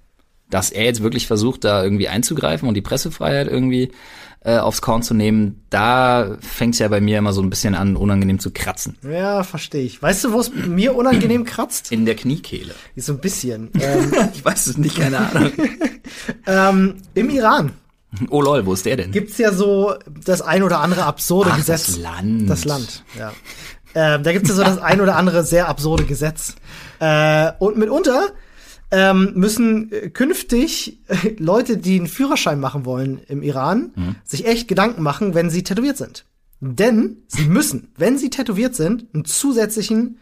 dass er jetzt wirklich versucht, da irgendwie einzugreifen und die Pressefreiheit irgendwie äh, aufs Korn zu nehmen, da fängt es ja bei mir immer so ein bisschen an, unangenehm zu kratzen. ja, verstehe ich. Weißt du, wo es mir unangenehm kratzt? In der Kniekehle. So ein bisschen. Ähm, Ich weiß es nicht, keine Ahnung. ähm, Im Iran. Oh lol, wo ist der denn? gibt's ja so das ein oder andere absurde Ach, Gesetz. das Land. Das Land, ja. Ähm, da gibt's ja so das ein oder andere sehr absurde Gesetz. Äh, und mitunter ähm, müssen äh, künftig äh, Leute, die einen Führerschein machen wollen im Iran, Mhm. sich echt Gedanken machen, wenn sie tätowiert sind. Denn sie müssen, wenn sie tätowiert sind, einen zusätzlichen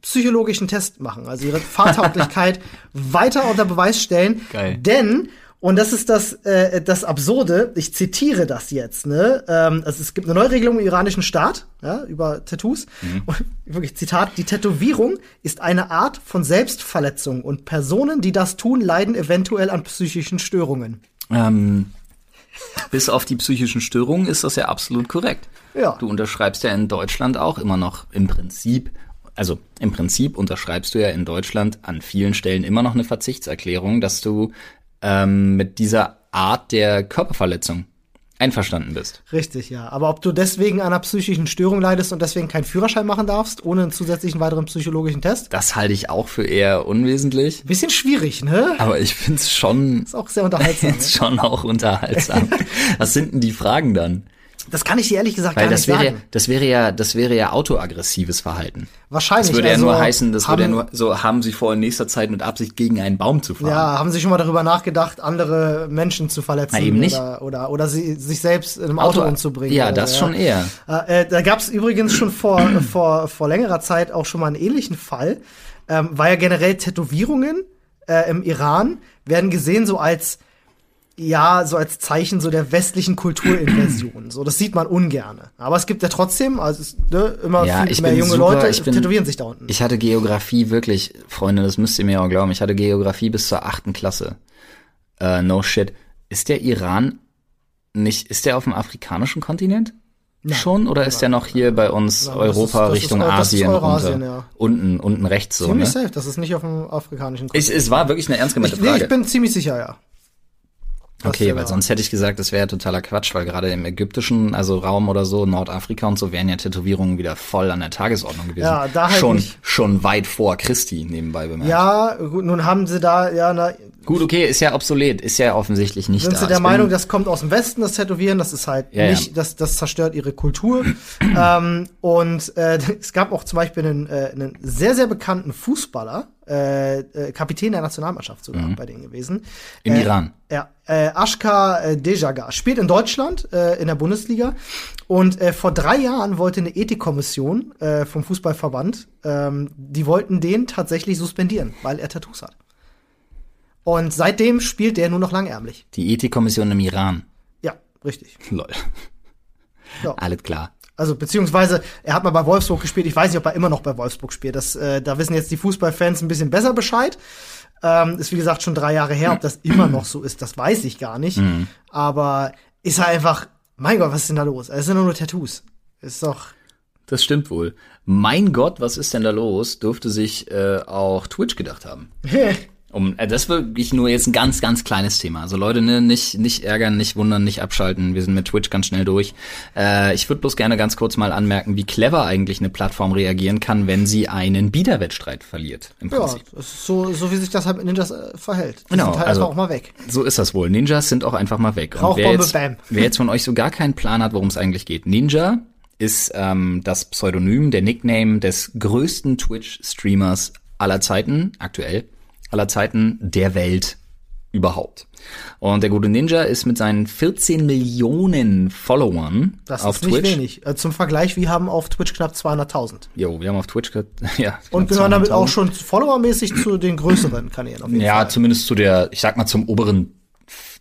psychologischen Test machen, also ihre Fahrtauglichkeit weiter unter Beweis stellen. Geil. Denn und das ist das, äh, das Absurde, ich zitiere das jetzt, ne? Ähm, also es gibt eine Neuregelung im iranischen Staat, ja, über Tattoos. Und wirklich, Zitat, die Tätowierung ist eine Art von Selbstverletzung und Personen, die das tun, leiden eventuell an psychischen Störungen. Ähm, bis auf die psychischen Störungen ist das ja absolut korrekt. Ja. Du unterschreibst ja in Deutschland auch immer noch im Prinzip, also im Prinzip unterschreibst du ja in Deutschland an vielen Stellen immer noch eine Verzichtserklärung, dass du ähm, mit dieser Art der Körperverletzung einverstanden bist. Richtig, ja. Aber ob du deswegen an einer psychischen Störung leidest und deswegen keinen Führerschein machen darfst, ohne einen zusätzlichen weiteren psychologischen Test? Das halte ich auch für eher unwesentlich. Bisschen schwierig, ne? Aber ich find's schon, Ist auch sehr unterhaltsam. jetzt schon auch unterhaltsam. Was sind denn die Fragen dann? Das kann ich dir ehrlich gesagt Weil gar das nicht wäre, sagen. das wäre ja, das wäre ja autoaggressives Verhalten. Wahrscheinlich. Das würde ja also nur heißen, das würde ja haben- nur so, haben sie vor in nächster Zeit mit Absicht gegen einen Baum zu fahren. Ja, haben Sie schon mal darüber nachgedacht, andere Menschen zu verletzen? Na, eben nicht. Oder, oder, oder sie, sich selbst in einem Auto, umzubringen? Ja, das schon eher. Äh, äh, da gab es übrigens schon vor, vor, vor längerer Zeit auch schon mal einen ähnlichen Fall. Ähm, war ja generell Tätowierungen äh, im Iran werden gesehen so als ja, so als Zeichen so der westlichen Kulturinversion. So, das sieht man ungerne. Aber es gibt ja trotzdem, also es, ne, immer Ja, viel ich mehr junge super, Leute ich bin- tätowieren sich da unten. Ich hatte Geografie wirklich, Freunde, das müsst ihr mir auch glauben, ich hatte Geografie bis zur achten Klasse. Äh, no shit. Ist der Iran nicht, ist der auf dem afrikanischen Kontinent? Nein. Schon? Oder ist der noch hier bei uns Nein, das ist- Europa ist Richtung ist Asien Eurasien, ja. Unten, unten rechts so, Ziemlich ne? safe, das ist nicht auf dem afrikanischen Es, es war wirklich eine ernst gemeinte ich, nee, Frage. ich bin ziemlich sicher, ja. Okay, weil sonst hätte ich gesagt, das wäre totaler Quatsch, weil gerade im ägyptischen, also Raum oder so, Nordafrika und so, wären ja Tätowierungen wieder voll an der Tagesordnung gewesen. Ja, da halt schon, nicht. schon weit vor Christi nebenbei bemerkt. Ja, gut, nun haben sie da, ja, na, Gut, okay, ist ja obsolet, ist ja offensichtlich nicht sind da. sie der Ich Meinung, das kommt aus dem Westen, das Tätowieren, das ist halt Ja, ja. nicht, Das, das zerstört ihre Kultur. ähm, und äh, es gab auch zum Beispiel einen, äh, einen sehr, sehr bekannten Fußballer, äh, äh, Kapitän der Nationalmannschaft sogar bei denen gewesen. Mhm. Im äh, Iran. Ja, äh, Ashka äh, Dejaga spielt in Deutschland äh, in der Bundesliga und äh, vor drei Jahren wollte eine Ethikkommission äh, vom Fußballverband, ähm, die wollten den tatsächlich suspendieren, weil er Tattoos hat. Und seitdem spielt der nur noch langärmlich. Die Ethikkommission im Iran. Ja, richtig. Lol. Ja. Alles klar. Also beziehungsweise er hat mal bei Wolfsburg gespielt. Ich weiß nicht, ob er immer noch bei Wolfsburg spielt. Das, äh, da wissen jetzt die Fußballfans ein bisschen besser Bescheid. Ähm, ist wie gesagt schon drei Jahre her. Ob das immer noch so ist, das weiß ich gar nicht. Aber ist halt einfach, mein Gott, was ist denn da los? Es sind doch nur Tattoos. Ist doch. Das stimmt wohl. Mein Gott, was ist denn da los? Dürfte sich äh, auch Twitch gedacht haben. Um, äh, das ist wirklich nur jetzt ein ganz, ganz kleines Thema. Also Leute, ne, nicht, nicht ärgern, nicht wundern, nicht abschalten. Wir sind mit Twitch ganz schnell durch. Äh, ich würde bloß gerne ganz kurz mal anmerken, wie clever eigentlich eine Plattform reagieren kann, wenn sie einen Biederwettstreit verliert. Im ja, Prinzip. ist so, so wie sich das halt mit Ninjas äh, verhält. Die Genau, sind halt also- einfach auch mal weg. So ist das wohl. Ninjas sind auch einfach mal weg. Rauchbombe, wer jetzt, bam. wer jetzt von euch so gar keinen Plan hat, worum es eigentlich geht. Ninja ist ähm, das Pseudonym, der Nickname des größten Twitch-Streamers aller Zeiten, aktuell, aller Zeiten der Welt überhaupt. Und der gute Ninja ist mit seinen 14 Millionen Followern Das auf ist nicht Twitch. wenig. Äh, zum Vergleich, wir haben auf Twitch knapp 200.000. Jo, wir haben auf Twitch, ja. Und gehören damit 200.000. auch schon followermäßig zu den größeren Kanälen auf jeden Ja, Fall. zumindest zu der, ich sag mal, zum oberen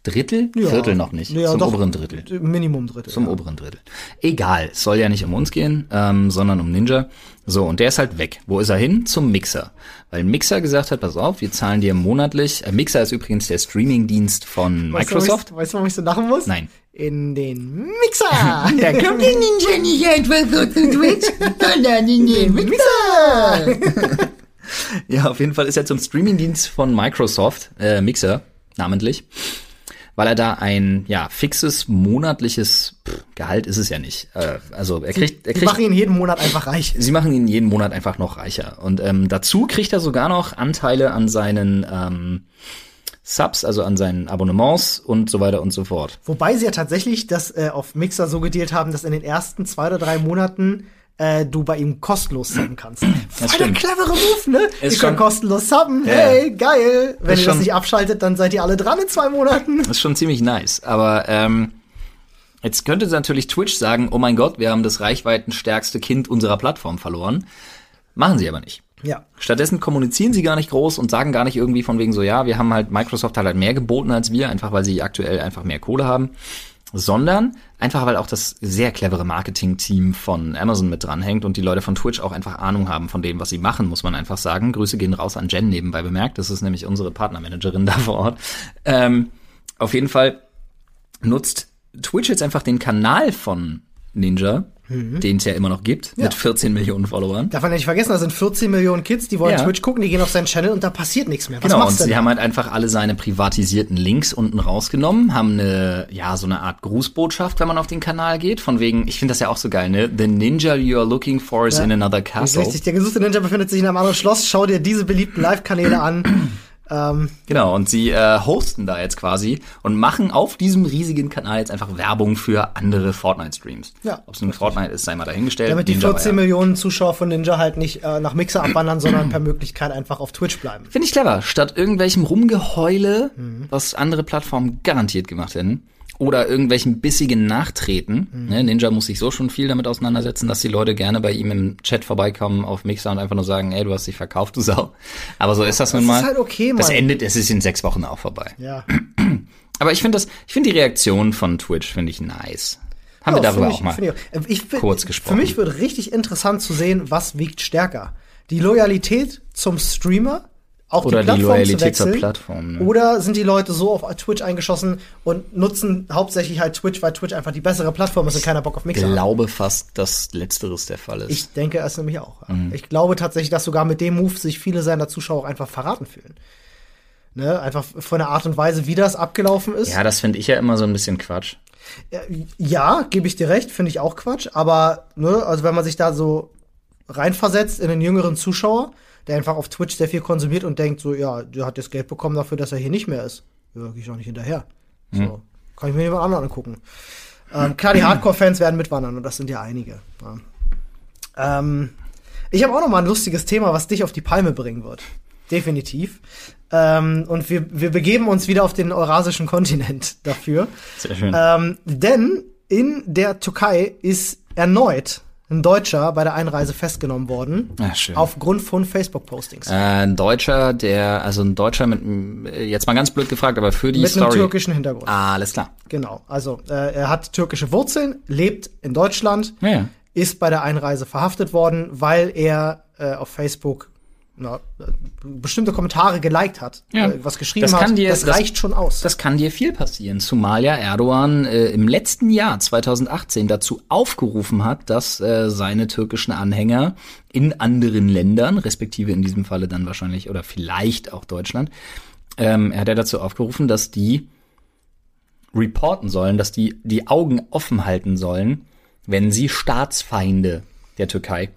Drittel? Ja. Viertel noch nicht. Ja, zum doch. oberen Drittel. Minimum Drittel. Zum ja. oberen Drittel. Egal, es soll ja nicht um uns gehen, ähm, sondern um Ninja. So, und der ist halt weg. Wo ist er hin? Zum Mixer. Weil Mixer gesagt hat, pass auf, wir zahlen dir monatlich. Äh, Mixer ist übrigens der Streamingdienst von Weißt du, Microsoft. warum ich- Weißt du, warum ich so lachen muss? Nein. In den Mixer! Da kommt der Ninja nicht einfach so zu Twitch, sondern in den Mixer! Ja, auf jeden Fall ist er zum Streamingdienst von Microsoft, äh, Mixer, namentlich, weil er da ein, ja, fixes monatliches pff, Gehalt ist es ja nicht. Äh, also er kriegt, er kriegt machen ihn jeden Monat einfach reich. Sie machen ihn jeden Monat einfach noch reicher. Und ähm, dazu kriegt er sogar noch Anteile an seinen, ähm, Subs, also an seinen Abonnements und so weiter und so fort. Wobei sie ja tatsächlich das äh, auf Mixer so gedealt haben, dass in den ersten zwei oder drei Monaten äh, du bei ihm kostenlos subben kannst. Voll der clevere Move, ne? Ist Ihr könnt schon- kostenlos subben. Ja. Hey, geil. Wenn Ist ihr das nicht abschaltet, dann seid ihr alle dran in zwei Monaten. Das ist schon ziemlich nice. Aber ähm, jetzt könnte natürlich Twitch sagen, oh mein Gott, wir haben das reichweitenstärkste Kind unserer Plattform verloren. Machen sie aber nicht. Ja. Stattdessen kommunizieren sie gar nicht groß und sagen gar nicht irgendwie von wegen so, ja, wir haben halt, Microsoft hat halt mehr geboten als wir, einfach weil sie aktuell einfach mehr Kohle haben, sondern einfach weil auch das sehr clevere Marketing-Team von Amazon mit dranhängt und die Leute von Twitch auch einfach Ahnung haben von dem, was sie machen, muss man einfach sagen. Grüße gehen raus an Jen nebenbei bemerkt, das ist nämlich unsere Partnermanagerin da vor Ort. Ähm, auf jeden Fall nutzt Twitch jetzt einfach den Kanal von Ninja, den es ja immer noch gibt, mit 14 Millionen Followern. Darf man ja nicht vergessen, da sind 14 Millionen Kids, die wollen Ja. Twitch gucken, die gehen auf seinen Channel und da passiert nichts mehr. Was Genau, und sie denn? haben halt einfach alle seine privatisierten Links unten rausgenommen, haben eine, ja, so eine Art Grußbotschaft, wenn man auf den Kanal geht, von wegen, ich finde das ja auch so geil, ne? The ninja you are looking for is Ja. in another Das ist castle. richtig. Der gesuchte Ninja befindet sich in einem anderen Schloss. Schau dir diese beliebten Live-Kanäle an. Ähm, Genau, und sie äh, hosten da jetzt quasi und machen auf diesem riesigen Kanal jetzt einfach Werbung für andere Fortnite-Streams. Ja, Ob es nun Fortnite ist, sei mal dahingestellt. damit die Ninja war 14 ja- Millionen Zuschauer von Ninja halt nicht äh, nach Mixer abwandern, sondern per Möglichkeit einfach auf Twitch bleiben. Finde ich clever. Statt irgendwelchem Rumgeheule, Mhm. was andere Plattformen garantiert gemacht hätten, oder irgendwelchen bissigen Nachtreten. Mhm. Ne, Ninja muss sich so schon viel damit auseinandersetzen, dass die Leute gerne bei ihm im Chat vorbeikommen auf Mixer und einfach nur sagen, ey, du hast dich verkauft, du Sau. Aber so ist das nun Das mal. ist halt okay, das Mann. endet, es ist in sechs Wochen auch vorbei. Ja. Aber ich finde das, ich finde die Reaktion von Twitch finde ich nice. Haben wir Ja, darüber find auch ich, mal. find Ich, ich, kurz Für gesprochen. mich wird richtig interessant zu sehen, was wiegt stärker. Die Loyalität zum Streamer, auch Oder die Loyalität zu wechseln, zur Plattform, ne? Oder sind die Leute so auf Twitch eingeschossen und nutzen hauptsächlich halt Twitch, weil Twitch einfach die bessere Plattform ist und keiner Bock auf Ich Mixer hat. glaube fast, dass letzteres der Fall ist. Ich denke es nämlich auch. Mhm. Ich glaube tatsächlich, dass sogar mit dem Move sich viele seiner Zuschauer auch einfach verraten fühlen. Ne? Einfach von der Art und Weise, wie das abgelaufen ist. ja, das finde ich ja immer so ein bisschen Quatsch. Ja, gebe ich dir recht, finde ich auch Quatsch. Aber, ne, also wenn man sich da so reinversetzt in den jüngeren Zuschauer, der einfach auf Twitch sehr viel konsumiert und denkt so, ja, der hat jetzt Geld bekommen dafür, dass er hier nicht mehr ist. Ja, gehe ich auch nicht hinterher. So, kann ich mir jemand anderen angucken. Ähm, klar, die Hardcore-Fans werden mitwandern und das sind ja einige. Ja. Ähm, ich habe auch noch mal ein lustiges Thema, was dich auf die Palme bringen wird. Definitiv. Ähm, und wir, wir begeben uns wieder auf den eurasischen Kontinent dafür. Sehr schön. Ähm, denn in der Türkei ist erneut ein Deutscher bei der Einreise festgenommen worden. Ah, schön. Aufgrund von Facebook-Postings. Äh, ein Deutscher, der, also ein Deutscher mit, m- jetzt mal ganz blöd gefragt, aber für die mit einem Story. türkischen Hintergrund. ah, alles klar. Genau. Also, äh, er hat türkische Wurzeln, lebt in Deutschland, Ja, ja. ist bei der Einreise verhaftet worden, weil er äh, auf Facebook na, bestimmte Kommentare geliked hat, Ja. äh, was geschrieben Das hat. dir- das das- reicht schon aus. Das kann dir viel passieren, zumal ja Erdogan äh, im letzten Jahr 2018 dazu aufgerufen hat, dass äh, seine türkischen Anhänger in anderen Ländern, respektive in diesem Falle dann wahrscheinlich oder vielleicht auch Deutschland, ähm, er hat ja dazu aufgerufen, dass die reporten sollen, dass die die Augen offen halten sollen, wenn sie Staatsfeinde der Türkei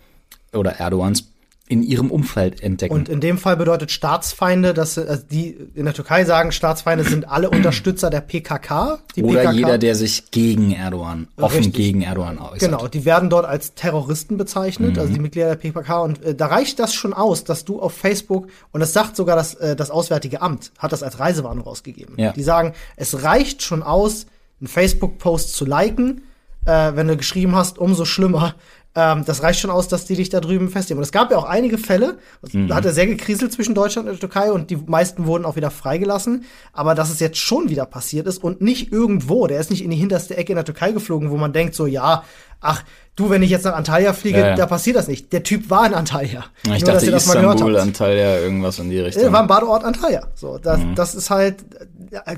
oder Erdogans in ihrem Umfeld entdecken. Und in dem Fall bedeutet Staatsfeinde, dass also die in der Türkei sagen, Staatsfeinde sind alle Unterstützer der PKK. Die oder PKK, jeder, der sich gegen Erdogan, offen Richtig. gegen Erdogan äußert. Genau, die werden dort als Terroristen bezeichnet, Mhm. also die Mitglieder der PKK. Und äh, da reicht das schon aus, dass du auf Facebook, und das sagt sogar das, äh, das Auswärtige Amt, hat das als Reisewarnung rausgegeben. Ja. Die sagen, es reicht schon aus, einen Facebook-Post zu liken, äh, wenn du geschrieben hast, umso schlimmer. Ähm, das reicht schon aus, dass die dich da drüben festnehmen. Und es gab ja auch einige Fälle, Mhm. da hat er sehr gekriselt zwischen Deutschland und der Türkei und die meisten wurden auch wieder freigelassen. Aber dass es jetzt schon wieder passiert ist und nicht irgendwo, der ist nicht in die hinterste Ecke in der Türkei geflogen, wo man denkt so, ja, ach, du, wenn ich jetzt nach Antalya fliege, Ja, ja. da passiert das nicht. Der Typ war in Antalya. Ich Nur, dass dachte ihr das mal gehört Istanbul, habt. Antalya, irgendwas in die Äh, Richtung. war ein Badeort Antalya. So, das, Mhm. das ist halt äh,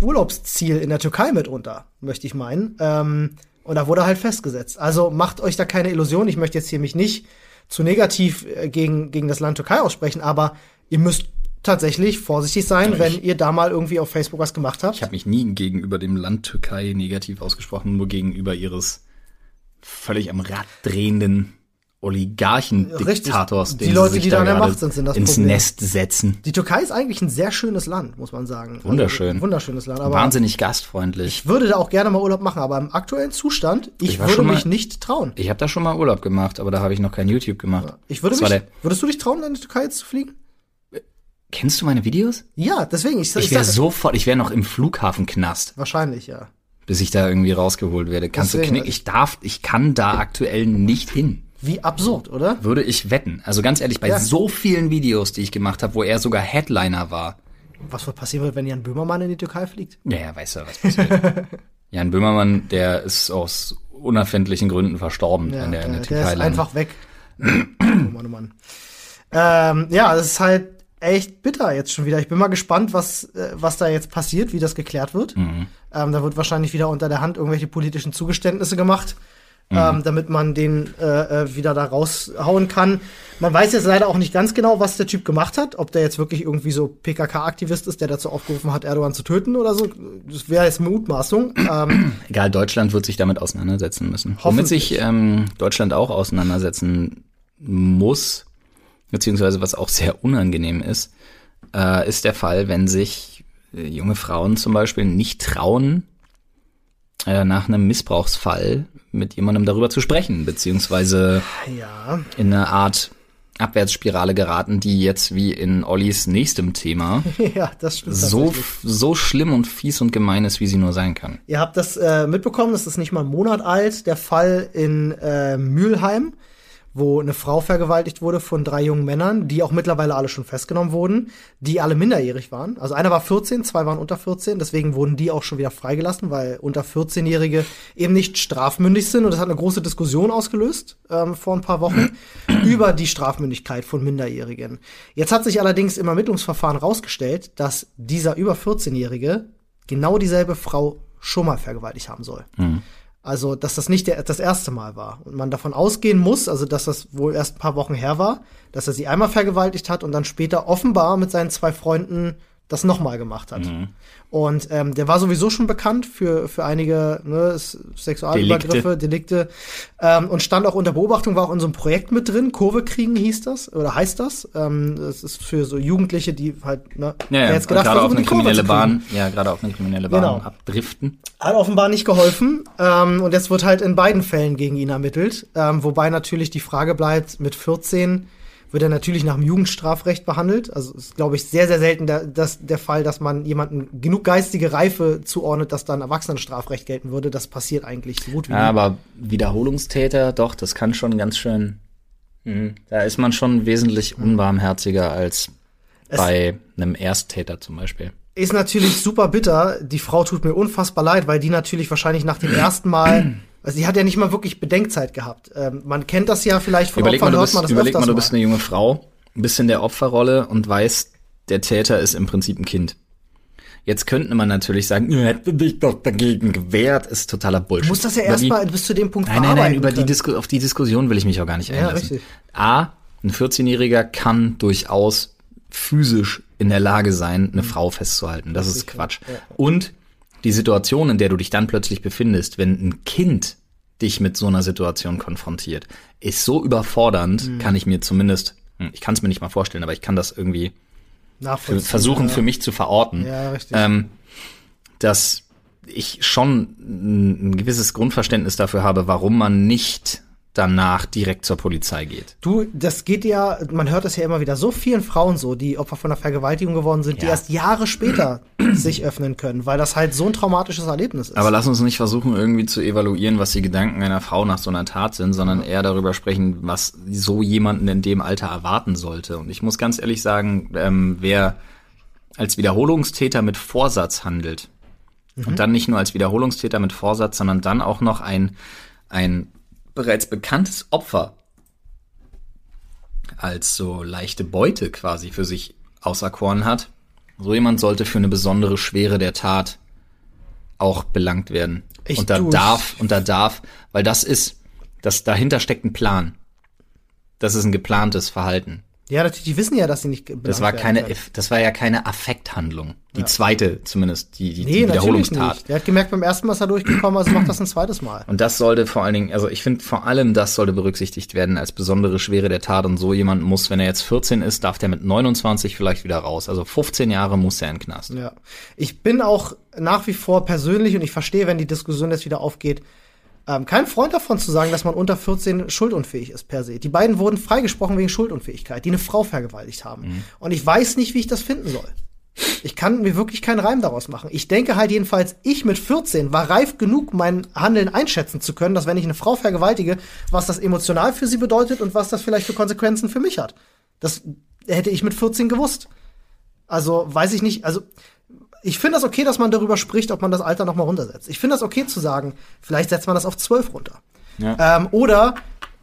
Haupturlaubsziel in der Türkei mitunter, möchte ich meinen. Ähm, und da wurde halt festgesetzt. Also macht euch da keine Illusion. Ich möchte jetzt hier mich nicht zu negativ äh, gegen, gegen das Land Türkei aussprechen, aber ihr müsst tatsächlich vorsichtig sein, Ja, wenn ihr da mal irgendwie auf Facebook was gemacht habt. ich habe mich nie gegenüber dem Land Türkei negativ ausgesprochen, nur gegenüber ihres völlig am Rad drehenden Oligarchendiktators, Richtig. Die Leute, sich die da an der Macht sind, sind das ins Problem. Nest setzen. Die Türkei ist eigentlich ein sehr schönes Land, muss man sagen. Wunderschön. Also, wunderschönes Land. Aber Wahnsinnig gastfreundlich. ich würde da auch gerne mal Urlaub machen, aber im aktuellen Zustand, ich, Ich würde mal- mich nicht trauen. Ich habe da schon mal Urlaub gemacht, aber da habe ich noch kein YouTube gemacht. Ich würde Das mich, würdest du dich trauen, in die Türkei jetzt zu fliegen? kennst du meine Videos? Ja, deswegen. Ich, Ich ich wäre sofort, ich wäre noch im Flughafenknast, wahrscheinlich, ja. bis ich da irgendwie rausgeholt werde. Kannst du Deswegen, knicken? Ich darf, ich kann da aktuell nicht hin. Wie absurd, oder? Würde ich wetten. Also ganz ehrlich, bei Ja. so vielen Videos, die ich gemacht habe, wo er sogar Headliner war. Was wohl passieren wird, wenn Jan Böhmermann in die Türkei fliegt? Ja, ja, weißt du, was passiert. Jan Böhmermann, der ist aus unerfindlichen Gründen verstorben, Ja, wenn der in der der, Türkei der ist einfach weg. oh Mann, oh Mann. Ähm, ja, das ist halt echt bitter jetzt schon wieder. Ich bin mal gespannt, was, äh, was da jetzt passiert, wie das geklärt wird. Mhm. Ähm, da wird wahrscheinlich wieder unter der Hand irgendwelche politischen Zugeständnisse gemacht, Mhm. ähm, damit man den äh, äh, wieder da raushauen kann. Man weiß jetzt leider auch nicht ganz genau, was der Typ gemacht hat. Ob der jetzt wirklich irgendwie so PKK-Aktivist ist, der dazu aufgerufen hat, Erdogan zu töten oder so. Das wäre jetzt Mutmaßung. ähm, Egal, Deutschland wird sich damit auseinandersetzen müssen. Womit sich ähm, Deutschland auch auseinandersetzen muss, beziehungsweise was auch sehr unangenehm ist, äh, ist der Fall, wenn sich äh, junge Frauen zum Beispiel nicht trauen, äh, nach einem Missbrauchsfall mit jemandem darüber zu sprechen, beziehungsweise ja. in eine Art Abwärtsspirale geraten, die jetzt wie in Ollis nächstem Thema ja, so, so schlimm und fies und gemein ist, wie sie nur sein kann. Ihr habt das äh, mitbekommen, das ist nicht mal einen Monat alt, der Fall in äh, Mülheim, wo eine Frau vergewaltigt wurde von drei jungen Männern, die auch mittlerweile alle schon festgenommen wurden, die alle minderjährig waren. Also einer war 14, zwei waren unter 14, deswegen wurden die auch schon wieder freigelassen, weil unter 14-Jährige eben nicht strafmündig sind. Und das hat eine große Diskussion ausgelöst ähm, vor ein paar Wochen über die Strafmündigkeit von Minderjährigen. Jetzt hat sich allerdings im Ermittlungsverfahren rausgestellt, dass dieser über 14-Jährige genau dieselbe Frau schon mal vergewaltigt haben soll. Also, dass das nicht der, das erste Mal war. Und man davon ausgehen muss, also dass das wohl erst ein paar Wochen her war, dass er sie einmal vergewaltigt hat und dann später offenbar mit seinen zwei Freunden das nochmal gemacht hat. Und ähm, der war sowieso schon bekannt für, für einige ne, Sexualübergriffe, Delikte, ähm, und stand auch unter Beobachtung, war auch in so einem Projekt mit drin. Kurve kriegen hieß das, oder heißt das. Ähm, das ist für so Jugendliche, die halt, ne, Ja, ja jetzt gedacht, gerade auf eine kriminelle. Bahn, ja, gerade auf eine kriminelle Bahn Genau. abdriften. Hat offenbar nicht geholfen. Ähm, und jetzt wird halt in beiden Fällen gegen ihn ermittelt. Ähm, wobei natürlich die Frage bleibt, mit 14 wird er natürlich nach dem Jugendstrafrecht behandelt. Also ist, glaube ich, sehr, sehr selten der, das, der Fall, dass man jemanden genug geistige Reife zuordnet, dass dann Erwachsenenstrafrecht gelten würde. Das passiert eigentlich so gut wie nie. Aber Wiederholungstäter, doch, das kann schon ganz schön. Mhm. Da ist man schon wesentlich unbarmherziger als bei einem Ersttäter zum Beispiel. Ist natürlich super bitter. Die Frau tut mir unfassbar leid, weil die natürlich wahrscheinlich nach dem ersten Mal, also sie hat ja nicht mal wirklich Bedenkzeit gehabt. Ähm, man kennt das ja vielleicht von Überleg mal, Opfern, du hört bist, man das überleg mal, du bist eine junge Frau, bist in der Opferrolle und weißt, der Täter ist im Prinzip ein Kind. Jetzt könnte man natürlich sagen, "Ja, hätte dich doch dagegen gewehrt, ist totaler Bullshit. Du musst das ja die- erstmal bis zu dem Punkt Nein, nein, nein, über die. Disku auf die Diskussion will ich mich auch gar nicht Ja, einlassen. richtig. A, ein 14-Jähriger kann durchaus physisch in der Lage sein, eine Frau festzuhalten. Das ist Quatsch. Und die Situation, in der du dich dann plötzlich befindest, wenn ein Kind dich mit so einer Situation konfrontiert, ist so überfordernd, Mhm. kann ich mir zumindest, hm, ich kann es mir nicht mal vorstellen, aber ich kann das irgendwie für, versuchen ja. für mich zu verorten Ja, ähm, dass ich schon ein gewisses Grundverständnis dafür habe, warum man nicht danach direkt zur Polizei geht. Du, das geht ja, man hört das ja immer wieder, so vielen Frauen so, die Opfer von einer Vergewaltigung geworden sind, die Ja. erst Jahre später sich öffnen können, weil das halt so ein traumatisches Erlebnis ist. Aber lass uns nicht versuchen, irgendwie zu evaluieren, was die Gedanken einer Frau nach so einer Tat sind, sondern eher darüber sprechen, was so jemanden in dem Alter erwarten sollte. Und ich muss ganz ehrlich sagen, ähm, wer als Wiederholungstäter mit Vorsatz handelt, und dann nicht nur als Wiederholungstäter mit Vorsatz, sondern dann auch noch ein, ein bereits bekanntes Opfer als so leichte Beute quasi für sich auserkoren hat, so jemand sollte für eine besondere Schwere der Tat auch belangt werden. Ich- und da du, darf, und da darf, weil das ist, das dahinter steckt ein Plan. Das ist ein geplantes Verhalten. Ja, natürlich, die wissen ja, dass sie nicht Das war keine, können. das war ja keine Affekthandlung. Die zweite zumindest, die, die, Nee, die Wiederholungstat. nicht. Der hat gemerkt, beim ersten Mal ist er durchgekommen, also macht das ein zweites Mal. Und das sollte vor allen Dingen, also ich finde vor allem das sollte berücksichtigt werden als besondere Schwere der Tat. Und so jemand muss, wenn er jetzt 14 ist, darf der mit 29 vielleicht wieder raus. Also 15 Jahre muss er in den Knast. Ja. Ich bin auch nach wie vor persönlich und ich verstehe, wenn die Diskussion jetzt wieder aufgeht, ähm, kein Freund davon zu sagen, dass man unter 14 schuldunfähig ist per se. Die beiden wurden freigesprochen wegen Schuldunfähigkeit, die eine Frau vergewaltigt haben. Und ich weiß nicht, wie ich das finden soll. Ich kann mir wirklich keinen Reim daraus machen. Ich denke halt jedenfalls, ich mit 14 war reif genug, mein Handeln einschätzen zu können, dass wenn ich eine Frau vergewaltige, was das emotional für sie bedeutet und was das vielleicht für Konsequenzen für mich hat. Das hätte ich mit 14 gewusst. Also weiß ich nicht, also ich finde das okay, dass man darüber spricht, ob man das Alter noch mal runtersetzt. Ich finde das okay zu sagen, vielleicht setzt man das auf 12 runter. Ja. Ähm, oder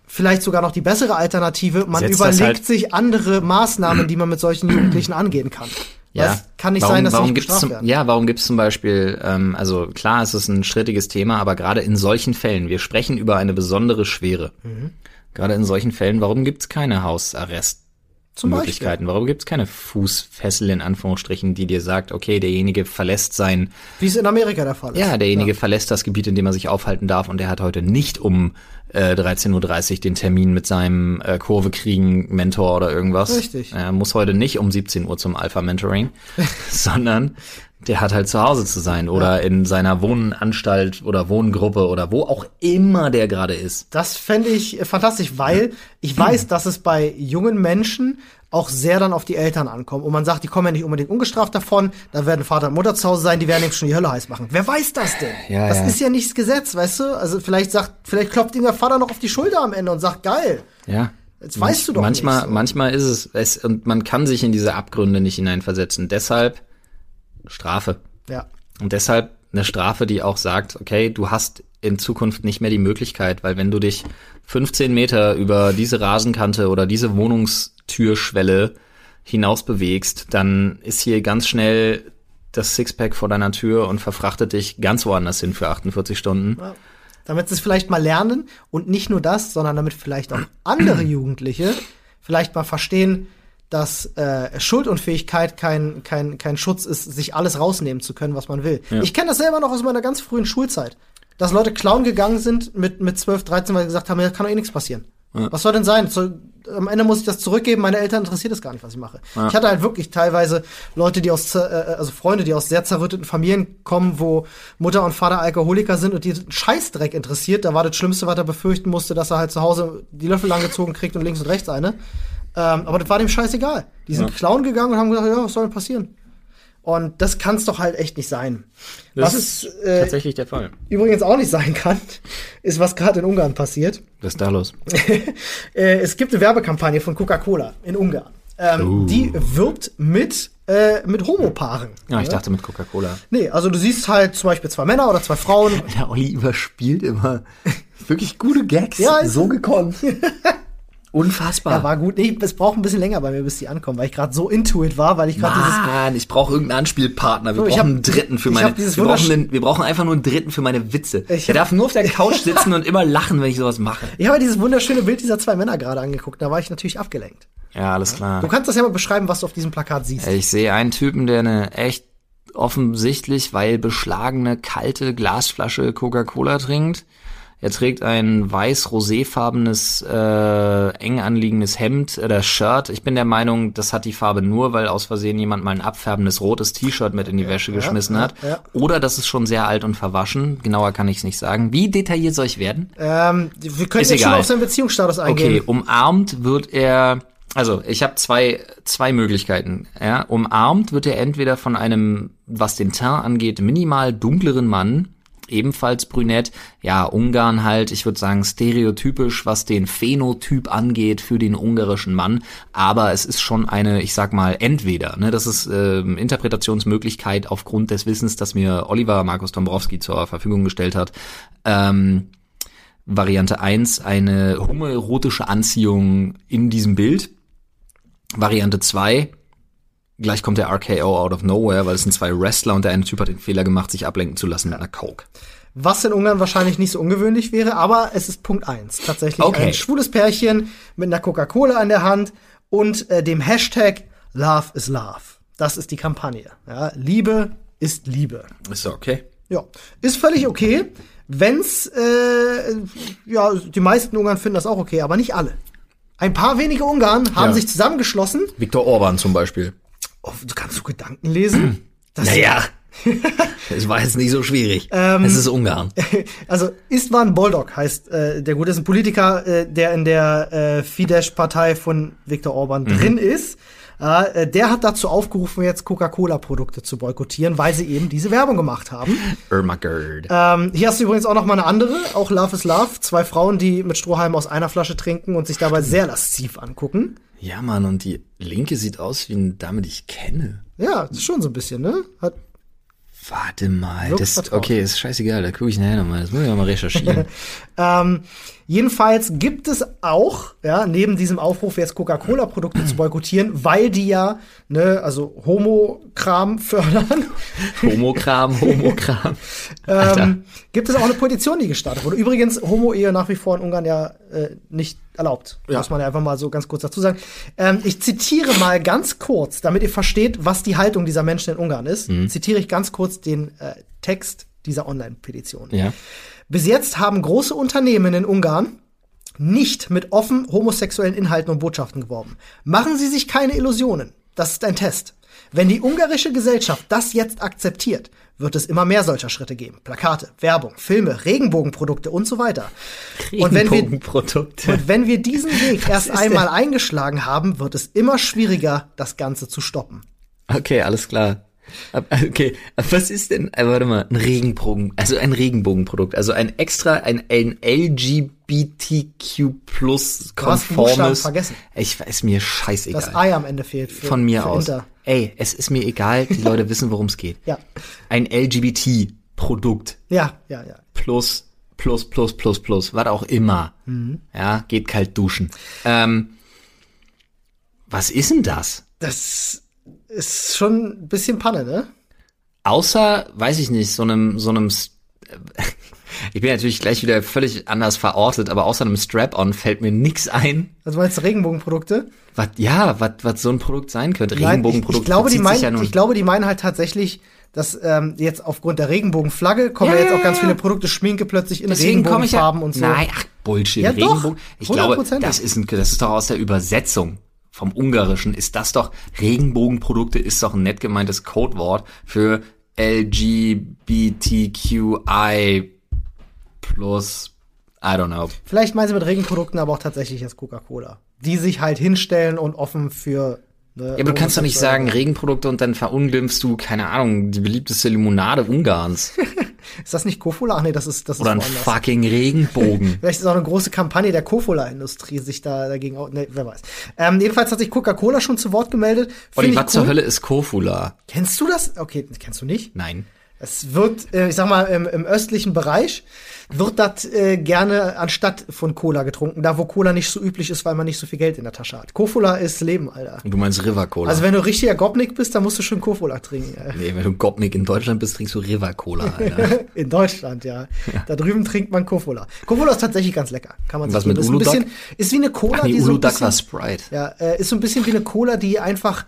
vielleicht sogar noch die bessere Alternative, man Setzt das überlegt halt- sich andere Maßnahmen, die man mit solchen Jugendlichen angehen kann. Ja, es kann nicht warum, sein, dass sie warum nicht gibt's zum, werden. Ja, warum gibt's zum Beispiel, ähm, also klar, es ist ein strittiges Thema, aber gerade in solchen Fällen, wir sprechen über eine besondere Schwere. Mhm. Gerade in solchen Fällen, warum gibt's keine Zum Beispiel. Hausarrestmöglichkeiten? Warum gibt's keine Fußfessel in Anführungsstrichen, die dir sagt, okay, derjenige verlässt sein, Wie es in Amerika der Fall ist. ja, derjenige verlässt das Gebiet, in dem er sich aufhalten darf und der hat heute nicht um äh, 13.30 Uhr den Termin mit seinem äh, Kurve kriegen Mentor oder irgendwas. Richtig. Er muss heute nicht um 17 Uhr zum Alpha Mentoring, sondern der hat halt zu Hause zu sein oder in seiner Wohnanstalt oder Wohngruppe oder wo auch immer der gerade ist. Das fände ich äh, fantastisch, weil ich weiß, dass es bei jungen Menschen auch sehr dann auf die Eltern ankommt. Und man sagt, die kommen ja nicht unbedingt ungestraft davon, da werden Vater und Mutter zu Hause sein, die werden eben schon die Hölle heiß machen. Wer weiß das denn? Ja, das ja. ist ja nicht das Gesetz, weißt du? Also vielleicht sagt, vielleicht klopft ihm der Vater noch auf die Schulter am Ende und sagt, geil. Ja. Jetzt weißt du doch manchmal, nicht so. Manchmal ist es, es, und man kann sich in diese Abgründe nicht hineinversetzen. Deshalb Strafe. Ja. Und deshalb eine Strafe, die auch sagt, okay, du hast in Zukunft nicht mehr die Möglichkeit, weil wenn du dich 15 Meter über diese Rasenkante oder diese Wohnungstürschwelle hinaus bewegst, dann ist hier ganz schnell das Sixpack vor deiner Tür und verfrachtet dich ganz woanders hin für 48 Stunden. Ja. Damit sie es vielleicht mal lernen und nicht nur das, sondern damit vielleicht auch andere Jugendliche vielleicht mal verstehen, dass äh, Schuldunfähigkeit kein, kein, kein Schutz ist, sich alles rausnehmen zu können, was man will. Ich kenne das selber noch aus meiner ganz frühen Schulzeit. Dass Leute klauen gegangen sind mit, mit 12, 13, weil sie gesagt haben, ja, kann doch eh nichts passieren. Was soll denn sein? Soll, am Ende muss ich das zurückgeben, meine Eltern interessiert es gar nicht, was ich mache. Ich hatte halt wirklich teilweise Leute, die aus, zer- äh, also Freunde, die aus sehr zerrütteten Familien kommen, wo Mutter und Vater Alkoholiker sind und die Scheißdreck interessiert. Da war das Schlimmste, was er befürchten musste, dass er halt zu Hause die Löffel langgezogen kriegt und links und rechts eine. Ähm, aber das war dem scheißegal. Die sind klauen gegangen und haben gesagt, ja, was soll denn passieren? Und das kann es doch halt echt nicht sein. was ist äh, tatsächlich der Fall. übrigens auch nicht sein kann, ist, was gerade in Ungarn passiert. Was ist da los? Äh, es gibt eine Werbekampagne von Coca-Cola in Ungarn. Ähm, Uh. Die wirbt mit, äh, mit Homopaaren. Ja, ich dachte mit Coca-Cola. Nee, also du siehst halt zum Beispiel zwei Männer oder zwei Frauen. Der Olli überspielt immer wirklich gute Gags. Ja, so gekonnt. Unfassbar. Ja, war gut. Nee, es braucht ein bisschen länger bei mir, bis die ankommen, weil ich gerade so into it war, weil ich gerade dieses. Mann, ich brauche irgendeinen Anspielpartner. Wir brauchen hab- einen dritten für meine. wir, brauchen einen, wir brauchen einfach nur einen dritten für meine Witze. Ich Der hab- darf nur auf der Couch sitzen und immer lachen, wenn ich sowas mache. Ich habe dieses wunderschöne Bild dieser zwei Männer gerade angeguckt, da war ich natürlich abgelenkt. Ja, alles klar. Du kannst das ja mal beschreiben, was du auf diesem Plakat siehst. Ich sehe einen Typen, der eine echt offensichtlich, weil beschlagene, kalte Glasflasche Coca-Cola trinkt. Er trägt ein weiß-roséfarbenes, äh, eng anliegendes Hemd oder Shirt. Ich bin der Meinung, das hat die Farbe nur, weil aus Versehen jemand mal ein abfärbendes rotes T-Shirt mit in die Wäsche geschmissen ja, hat. ja. Oder das ist schon sehr alt und verwaschen. Genauer kann ich es nicht sagen. Wie detailliert soll ich werden? Ähm, wir können Ist jetzt schon egal. auf seinen Beziehungsstatus Okay, eingehen. umarmt wird er, also ich habe zwei, zwei Möglichkeiten. Ja. Umarmt wird er entweder von einem, was den Teint angeht, minimal dunkleren Mann, ebenfalls brünett, ja, Ungarn halt, ich würde sagen stereotypisch, was den Phänotyp angeht für den ungarischen Mann, aber es ist schon eine, ich sag mal, entweder, ne, das ist ähm, Interpretationsmöglichkeit aufgrund des Wissens, das mir Oliver Markus Dombrowski zur Verfügung gestellt hat. Ähm, Variante 1 eine homoerotische Anziehung in diesem Bild. Variante 2, gleich kommt der RKO out of nowhere, weil es sind zwei Wrestler und der eine Typ hat den Fehler gemacht, sich ablenken zu lassen mit einer Coke. Was in Ungarn wahrscheinlich nicht so ungewöhnlich wäre, aber es ist Punkt eins. Tatsächlich Okay. ein schwules Pärchen mit einer Coca-Cola in der Hand und äh, dem Hashtag Love is Love. Das ist die Kampagne. Ja, Liebe ist Liebe. Ist okay. Ja, ist völlig okay. Wenn's, äh, ja, die meisten Ungarn finden das auch okay, aber nicht alle. Ein paar wenige Ungarn haben Ja. sich zusammengeschlossen. Viktor Orban zum Beispiel. Oh, du kannst du Gedanken lesen? Das Naja. Es war jetzt nicht so schwierig. Ähm, es ist Ungarn. Also Istvan Boldog heißt äh, der gute ist ein Politiker, äh, der in der äh, Fidesz-Partei von Viktor Orban Mhm. drin ist. Äh, äh, der hat dazu aufgerufen, jetzt Coca-Cola-Produkte zu boykottieren, weil sie eben diese Werbung gemacht haben. Irma Gerd. Ähm, hier hast du übrigens auch noch mal eine andere, auch Love is Love. Zwei Frauen, die mit Strohhalmen aus einer Flasche trinken und sich dabei sehr lasziv angucken. Ja, Mann, und die linke sieht aus wie eine Dame, die ich kenne. Ja, das ist schon so ein bisschen, ne? Hat, Warte mal. Das, vertraut. okay, ist scheißegal, da gucke ich nachher nochmal. Das muss ich ja mal recherchieren. Ähm, jedenfalls gibt es auch, ja, neben diesem Aufruf jetzt Coca-Cola-Produkte zu boykottieren, weil die ja, ne, also Homo-Kram fördern, Homokram, Homokram. Ähm, gibt es auch eine Petition, die gestartet wurde. Übrigens, Homo-Ehe nach wie vor in Ungarn ja äh, nicht erlaubt. Ja. Muss man ja einfach mal so ganz kurz dazu sagen. Ähm, ich zitiere mal ganz kurz, damit ihr versteht, was die Haltung dieser Menschen in Ungarn ist, Mhm. zitiere ich ganz kurz den äh, Text dieser Online-Petition. Ja. Bis jetzt haben große Unternehmen in Ungarn nicht mit offen homosexuellen Inhalten und Botschaften geworben. Machen Sie sich keine Illusionen. Das ist ein Test. Wenn die ungarische Gesellschaft das jetzt akzeptiert, wird es immer mehr solcher Schritte geben. Plakate, Werbung, Filme, Regenbogenprodukte und so weiter. Und wenn wir, Regenbogenprodukte. und wenn wir diesen Weg erst einmal eingeschlagen haben, wird es immer schwieriger, das Ganze zu stoppen. Okay, alles klar. Okay, was ist denn, äh, warte mal, ein Regenbogen, also ein Regenbogenprodukt, also ein extra, ein, ein LGBTQ plus konformes. vergessen. Ich weiß mir scheißegal. Das Ei am Ende fehlt. Für, Von mir aus. Inter. Ey, es ist mir egal, die Leute wissen, worum es geht. Ja. Ein LGBT-Produkt Ja, ja, ja. plus, plus, plus, plus, plus, was auch immer. Mhm. Ja, geht kalt duschen. Ähm, was ist denn das? Das ist schon ein bisschen Panne, ne? Außer, weiß ich nicht, so einem, so einem, ich bin natürlich gleich wieder völlig anders verortet, aber außer einem Strap-on fällt mir nix ein. Also meinst du Regenbogenprodukte? Was, ja, was, was so ein Produkt sein könnte. Nein, ich, ich glaube, die meinen, ja ich glaube, die meinen halt tatsächlich, dass ähm, jetzt aufgrund der Regenbogenflagge kommen ja, Ja, jetzt auch ganz viele Produkte, Schminke plötzlich in Deswegen ich ja, Regenbogenfarben und so. Nein, ach, Bullshit. Ja, doch. Regenbogen. Ich glaube, das ist, ein, das ist doch aus der Übersetzung vom Ungarischen. Ist das doch, Regenbogenprodukte ist doch ein nett gemeintes Codewort für LGBTQI plus, I don't know. Vielleicht meinen sie mit Regenprodukten aber auch tatsächlich jetzt Coca-Cola. Die sich halt hinstellen und offen für. Ne, Ja, aber du kannst doch nicht sagen Regenprodukte und dann verunglimpfst du, keine Ahnung, die beliebteste Limonade Ungarns. Ist das nicht Kofola? Ach nee, das ist das Oder ein ist woanders. fucking Regenbogen. Vielleicht ist auch eine große Kampagne der Kofola-Industrie sich da dagegen auch. Ne, wer weiß. Ähm, jedenfalls hat sich Coca-Cola schon zu Wort gemeldet. Find Olli, was zur cool. Hölle ist Kofula? Kennst du das? Okay, kennst du nicht. Nein. Es wird, äh, ich sag mal, im, im östlichen Bereich wird das äh, gerne anstatt von Cola getrunken, da wo Cola nicht so üblich ist, weil man nicht so viel Geld in der Tasche hat. Kofola ist Leben, Alter. Du meinst River Cola. Also wenn du richtiger Gopnik bist, dann musst du schon Kofola trinken. Äh. nee, wenn du Gopnik in Deutschland bist, trinkst du River Cola, Alter. In Deutschland, ja. Da drüben trinkt man Kofola. Kofola ist tatsächlich ganz lecker. Kann man Was sich mit ist ein Uludag? bisschen, ist wie eine Cola, Ach nee, die so ein bisschen, war Sprite. ja, äh, ist so ein bisschen wie eine Cola, die einfach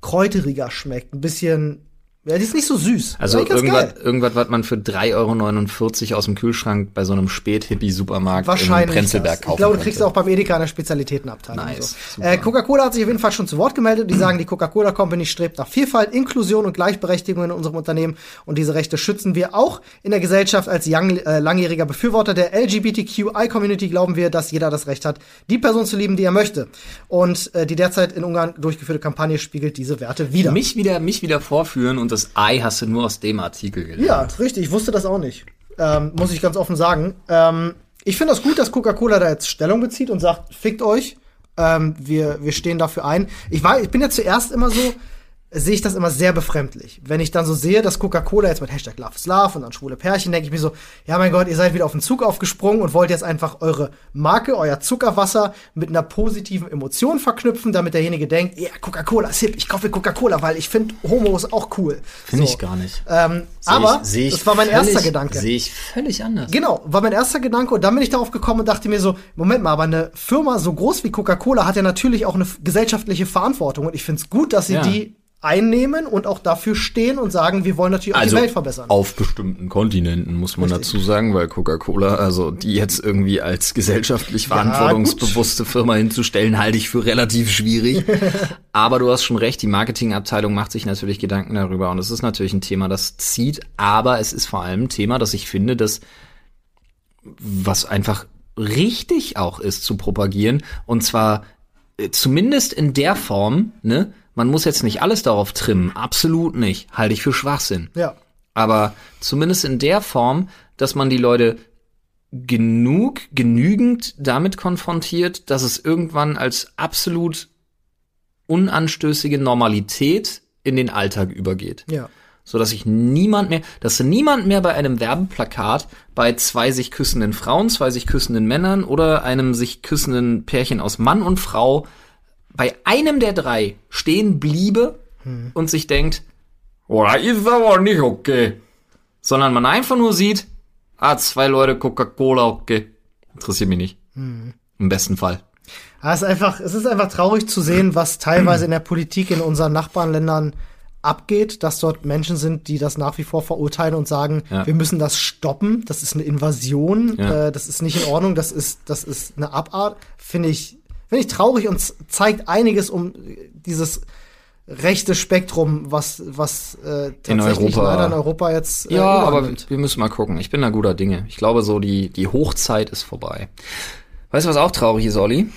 kräuteriger schmeckt. Ein bisschen, ja, die ist nicht so süß. Also irgendwas, irgendwas, was man für 3,49 Euro aus dem Kühlschrank bei so einem Spät-Hippie-Supermarkt in. Prenzlberg das. kaufen Ich glaube, du könnte. kriegst auch beim Edeka eine Spezialitätenabteilung. Nice, so. Äh, Coca-Cola hat sich auf jeden Fall schon zu Wort gemeldet. Die sagen, die Coca-Cola Company strebt nach Vielfalt, Inklusion und Gleichberechtigung in unserem Unternehmen. Und diese Rechte schützen wir auch in der Gesellschaft. Als young, äh, langjähriger Befürworter der LGBTQI-Community glauben wir, dass jeder das Recht hat, die Person zu lieben, die er möchte. Und äh, die derzeit in Ungarn durchgeführte Kampagne spiegelt diese Werte wieder. Mich wieder, mich wieder vorführen und das Ei hast du nur aus dem Artikel gelernt. Ja, richtig. Ich wusste das auch nicht. Ähm, muss ich ganz offen sagen. Ähm, ich finde das gut, dass Coca-Cola da jetzt Stellung bezieht und sagt, fickt euch. Ähm, wir, wir stehen dafür ein. Ich war, ich bin ja zuerst immer so, sehe ich das immer sehr befremdlich. Wenn ich dann so sehe, dass Coca-Cola jetzt mit Hashtag Love is Love und dann schwule Pärchen, denke ich mir so, ja mein Gott, ihr seid wieder auf den Zug aufgesprungen und wollt jetzt einfach eure Marke, euer Zuckerwasser mit einer positiven Emotion verknüpfen, damit derjenige denkt, ja, Coca-Cola ist hip, ich kaufe Coca-Cola, weil ich finde Homos auch cool. Finde so. ich gar nicht. Ähm, Seh aber ich, seh ich das war mein völlig, erster Gedanke. Sehe ich völlig anders. Genau, war mein erster Gedanke und dann bin ich darauf gekommen und dachte mir so, Moment mal, aber eine Firma so groß wie Coca-Cola hat ja natürlich auch eine gesellschaftliche Verantwortung und ich finde es gut, dass sie Ja. die einnehmen und auch dafür stehen und sagen, wir wollen natürlich auch Also die Welt verbessern. auf bestimmten Kontinenten muss man Richtig. dazu sagen, weil Coca-Cola, also die jetzt irgendwie als gesellschaftlich verantwortungsbewusste Firma hinzustellen, halte ich für relativ schwierig. Aber du hast schon recht, die Marketingabteilung macht sich natürlich Gedanken darüber und es ist natürlich ein Thema, das zieht, aber es ist vor allem ein Thema, das ich finde, das was einfach richtig auch ist zu propagieren und zwar äh, zumindest in der Form, ne? Man muss jetzt nicht alles darauf trimmen, absolut nicht, halte ich für Schwachsinn. Ja. Aber zumindest in der Form, dass man die Leute genug, genügend damit konfrontiert, dass es irgendwann als absolut unanstößige Normalität in den Alltag übergeht. Ja. So dass sich niemand mehr, dass niemand mehr bei einem Werbeplakat bei zwei sich küssenden Frauen, zwei sich küssenden Männern oder einem sich küssenden Pärchen aus Mann und Frau bei einem der drei stehen bliebe und sich denkt, oh, das ist aber nicht okay. Sondern man einfach nur sieht, ah, zwei Leute Coca-Cola, okay. Interessiert mich nicht. Im besten Fall. Aber es ist einfach, es ist einfach traurig zu sehen, was teilweise in der Politik in unseren Nachbarländern abgeht, dass dort Menschen sind, die das nach wie vor verurteilen und sagen, Ja. wir müssen das stoppen, das ist eine Invasion, Ja. äh, das ist nicht in Ordnung, das ist, das ist eine Abart, finde ich, finde ich traurig und zeigt einiges um dieses rechte Spektrum, was, was äh, tatsächlich Europa. leider in Europa jetzt äh, Ja, aber nimmt. wir müssen mal gucken. Ich bin da guter Dinge. Ich glaube so, die, die Hochzeit ist vorbei. Weißt du, was auch traurig ist, Olli?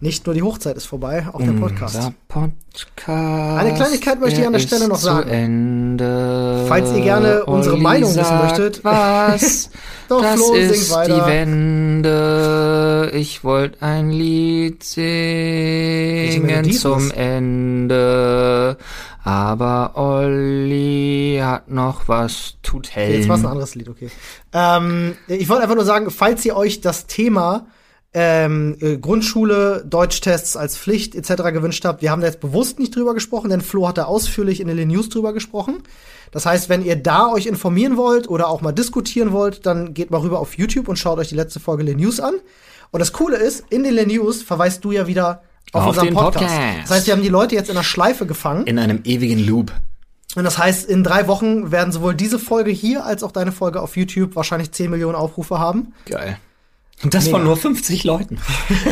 Nicht nur die Hochzeit ist vorbei, auch der Podcast. Unser Podcast. Eine Kleinigkeit möchte ich an der er Stelle noch sagen. Ende. Falls ihr gerne unsere Olli Meinung wissen möchtet. Was? Doch, das Flo, ist weiter. die Wende. Ich wollte ein Lied singen zum? Ende. Aber Olli hat noch was tut Okay, Jetzt war es ein anderes Lied, okay. Ähm, ich wollte einfach nur sagen, falls ihr euch das Thema ähm, äh, Grundschule, Deutschtests als Pflicht etc. gewünscht habt, wir haben da jetzt bewusst nicht drüber gesprochen, denn Flo hat da ausführlich in den News drüber gesprochen. Das heißt, wenn ihr da euch informieren wollt oder auch mal diskutieren wollt, dann geht mal rüber auf YouTube und schaut euch die letzte Folge Le News an. Und das Coole ist, in den Le News verweist du ja wieder auf, Auf unseren den Podcast. Podcast. Das heißt, wir haben die Leute jetzt in einer Schleife gefangen. In einem ewigen Loop. Und das heißt, in drei Wochen werden sowohl diese Folge hier als auch deine Folge auf YouTube wahrscheinlich 10 Millionen Aufrufe haben. Geil. Und das Mega. von nur 50 Leuten,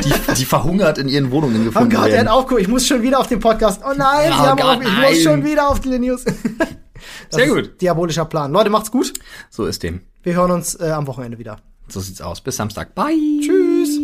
die, die verhungert in ihren Wohnungen Oh gefunden Gott, er werden. hat aufgehoben. Ich muss schon wieder auf den Podcast. Oh nein, Oh sie haben Gott, auf, ich nein. muss schon wieder auf die News. Das Sehr gut. Diabolischer Plan. Leute, macht's gut. So ist dem. Wir hören uns äh, am Wochenende wieder. So sieht's aus. Bis Samstag. Bye. Tschüss.